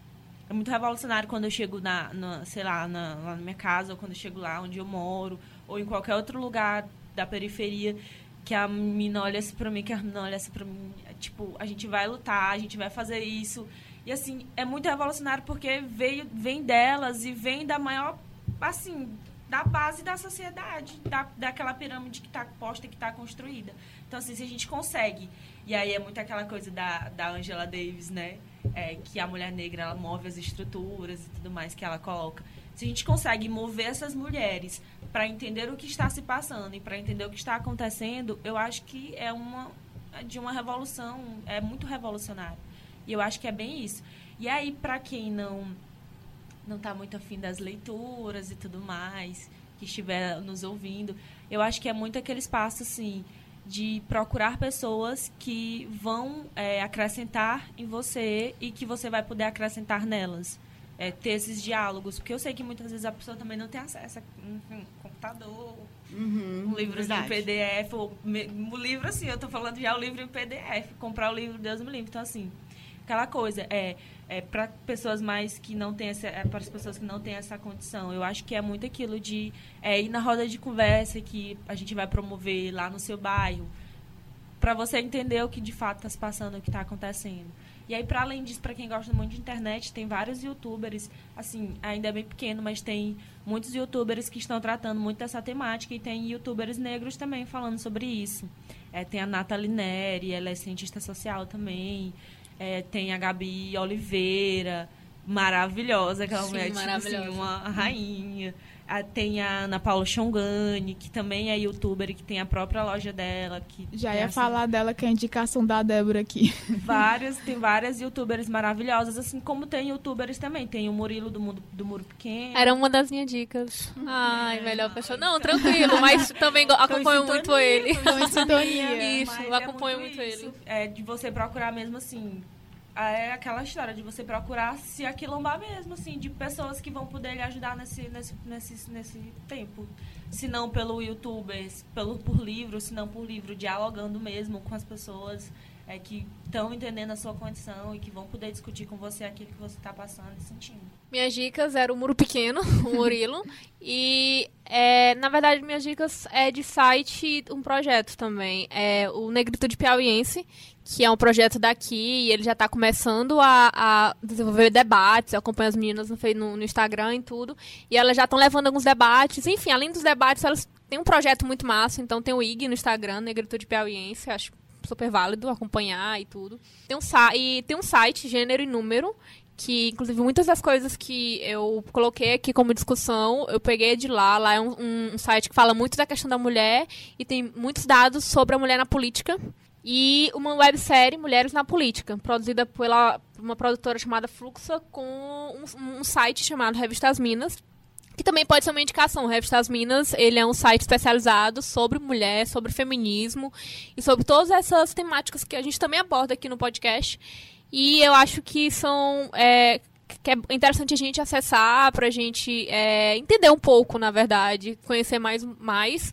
É muito revolucionário quando eu chego na, na sei lá, na, na minha casa, ou quando eu chego lá onde eu moro, ou em qualquer outro lugar da periferia, que a menina olha assim pra mim, que a menina olha assim pra mim, tipo, a gente vai lutar, a gente vai fazer isso. E assim, é muito revolucionário porque veio, vem delas e vem da maior, assim, da base da sociedade, da, daquela pirâmide que está posta, que está construída. Então, assim, se a gente consegue, e aí é muito aquela coisa da, da Angela Davis, né? É, que a mulher negra, ela move as estruturas e tudo mais que ela coloca. Se a gente consegue mover essas mulheres para entender o que está se passando e para entender o que está acontecendo, eu acho que é uma é de uma revolução, é muito revolucionário. E eu acho que é bem isso. E aí, para quem não não está muito afim das leituras e tudo mais, que estiver nos ouvindo, eu acho que é muito aquele espaço, assim, de procurar pessoas que vão é, acrescentar em você e que você vai poder acrescentar nelas é, ter esses diálogos, porque eu sei que muitas vezes a pessoa também não tem acesso a um computador, uhum, um livro em PDF, ou o livro assim, eu estou falando já o livro em PDF, comprar o livro Deus me livre, então assim, aquela coisa é, é para pessoas mais que não têm essa, é, para as pessoas que não têm essa condição, eu acho que é muito aquilo de é, ir na roda de conversa que a gente vai promover lá no seu bairro, para você entender o que de fato está se passando, o que está acontecendo. E aí, para além disso, para quem gosta muito de internet, tem vários youtubers, assim, ainda é bem pequeno, mas tem muitos youtubers que estão tratando muito dessa temática e tem youtubers negros também falando sobre isso. É, tem a Nathalie Neri, ela é cientista social também. É, tem a Gabi Oliveira, maravilhosa, Sim, mulher, maravilhosa. tipo assim, uma rainha. A, tem a Ana Paula Chongani, que também é youtuber e que tem a própria loja dela. Que Já ia assim, falar dela que é a indicação da Débora aqui. Várias, tem várias youtubers maravilhosas, assim como tem youtubers também. Tem o Murilo do, Mundo, do Muro Pequeno. Era uma das minhas dicas. Ai, melhor pessoa. Não, tranquilo, mas também acompanho muito ele. Tô em sintonia. Isso, eu acompanho é muito isso, ele. É de você procurar mesmo assim. É aquela história de você procurar se aquilombar mesmo, assim, de pessoas que vão poder lhe ajudar nesse, nesse, nesse, nesse tempo. Se não pelo YouTube, pelo, por livro, se não por livro, dialogando mesmo com as pessoas é, que estão entendendo a sua condição e que vão poder discutir com você aquilo que você está passando e sentindo. Minhas dicas eram o Muro Pequeno, o Murilo. e, é, na verdade, minhas dicas é de site, um projeto também. É o Negritude Piauiense, que é um projeto daqui e ele já está começando a, a desenvolver debates. Eu acompanho as meninas no, no, no Instagram e tudo. E elas já estão levando alguns debates. Enfim, além dos debates, elas têm um projeto muito massa. Então tem o IG no Instagram, Negritude Piauiense. Acho super válido acompanhar e tudo. Tem um, e tem um site, Gênero e Número, que inclusive muitas das coisas que eu coloquei aqui como discussão, eu peguei de lá. Lá é um, um- um site que fala muito da questão da mulher e tem muitos dados sobre a mulher na política. E uma websérie Mulheres na Política, produzida pela uma produtora chamada Fluxa, com um, um site chamado Revista As Minas, que também pode ser uma indicação. O Revista As Minas, ele é um site especializado sobre mulher, sobre feminismo e sobre todas essas temáticas que a gente também aborda aqui no podcast. E eu acho que são é, que é interessante a gente acessar para a gente é, entender um pouco, na verdade, conhecer mais mais.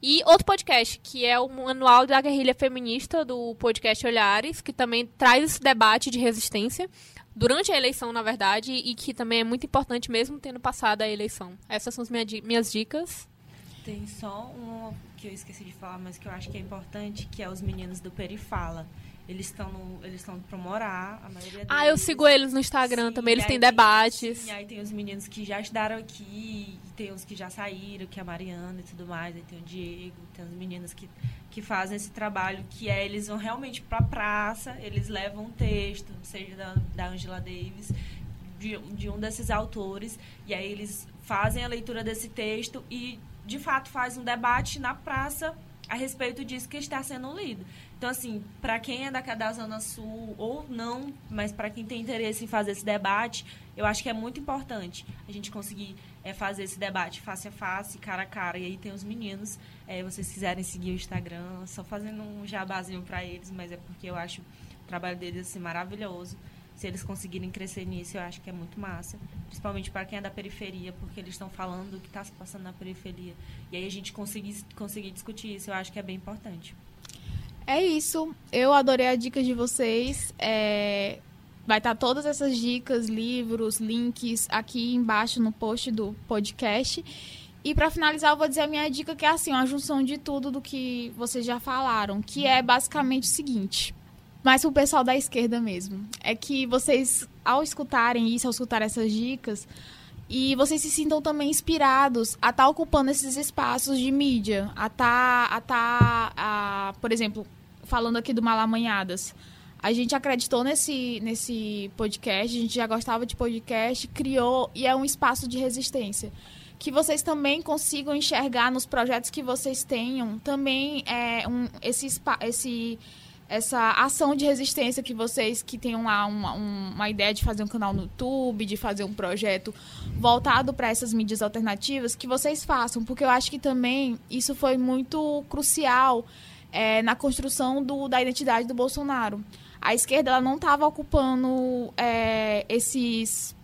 E outro podcast, que é o Manual da Guerrilha Feminista, do podcast Olhares, que também traz esse debate de resistência durante a eleição, na verdade, e que também é muito importante, mesmo tendo passado a eleição. Essas são as minhas dicas. Tem só um que eu esqueci de falar, mas que eu acho que é importante, que é os meninos do Perifala. Eles estão no- eles estão pro Morar, a maioria deles. Ah, eu sigo eles no Instagram Sim, também, eles têm debates. sim, aí tem os meninos que já estudaram aqui, tem os que já saíram, que é a Mariana e tudo mais, aí tem o Diego, tem os meninos que, que fazem esse trabalho, que é eles vão realmente pra praça, eles levam um texto, seja da, da Angela Davis, de, de um desses autores, e aí eles fazem a leitura desse texto e, de fato, faz um debate na praça a respeito disso que está sendo lido. Então, assim, para quem é da, Zona Sul ou não, mas para quem tem interesse em fazer esse debate, eu acho que é muito importante a gente conseguir é, fazer esse debate face a face, cara a cara. E aí tem os meninos, é, vocês quiserem seguir o Instagram, só fazendo um jabazinho para eles, mas é porque eu acho o trabalho deles assim, maravilhoso. Se eles conseguirem crescer nisso, eu acho que é muito massa. Principalmente para quem é da periferia, porque eles estão falando do que está se passando na periferia. E aí a gente conseguir, conseguir discutir isso, eu acho que é bem importante. É isso. Eu adorei a dica de vocês. É, Vai estar todas essas dicas, livros, links aqui embaixo no post do podcast. E para finalizar, eu vou dizer a minha dica, que é assim, uma junção de tudo do que vocês já falaram, que é basicamente o seguinte. Mas pro pessoal da esquerda mesmo. É que vocês, ao escutarem isso, ao escutar essas dicas, e vocês se sintam também inspirados a estar ocupando esses espaços de mídia, a estar, a tá, a, por exemplo, falando aqui do Malamanhadas. A gente acreditou nesse, nesse podcast, a gente já gostava de podcast, criou e é um espaço de resistência. Que vocês também consigam enxergar nos projetos que vocês tenham também é, um, esse, esse, essa ação de resistência que vocês que tenham lá uma, um- uma ideia de fazer um canal no YouTube, de fazer um projeto voltado para essas mídias alternativas, que vocês façam, porque eu acho que também isso foi muito crucial é, na construção do, da identidade do Bolsonaro. A esquerda ela não estava ocupando é, esses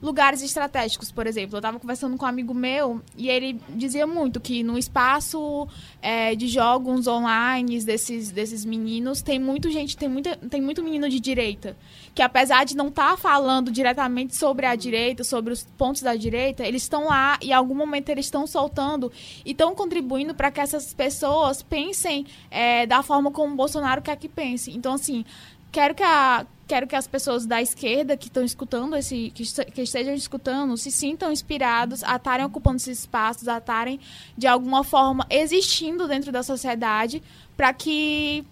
lugares estratégicos, por exemplo. Eu estava conversando com um amigo meu e ele dizia muito que no espaço é, de jogos online desses, desses meninos tem muito gente, tem, muita, tem muito menino de direita. Que apesar de não estar falando diretamente sobre a direita, sobre os pontos da direita, eles estão lá e em algum momento eles estão soltando e estão contribuindo para que essas pessoas pensem é, da forma como o Bolsonaro quer que pense. Então, assim, quero que a quero que as pessoas da esquerda que estão escutando esse que, que estejam escutando se sintam inspirados a estarem ocupando esses espaços, a estarem de alguma forma existindo dentro da sociedade para que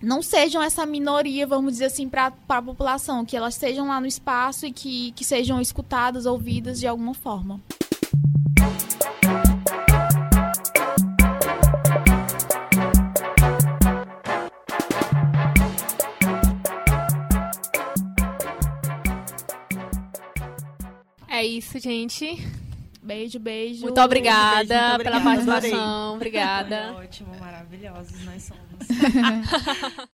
não sejam essa minoria, vamos dizer assim, para a população, que elas estejam lá no espaço e que, que sejam escutadas, ouvidas de alguma forma. Isso, gente. Beijo, beijo. Muito obrigada, Beijo, muito pela obrigada, participação. Obrigada. Foi ótimo, maravilhosos nós somos.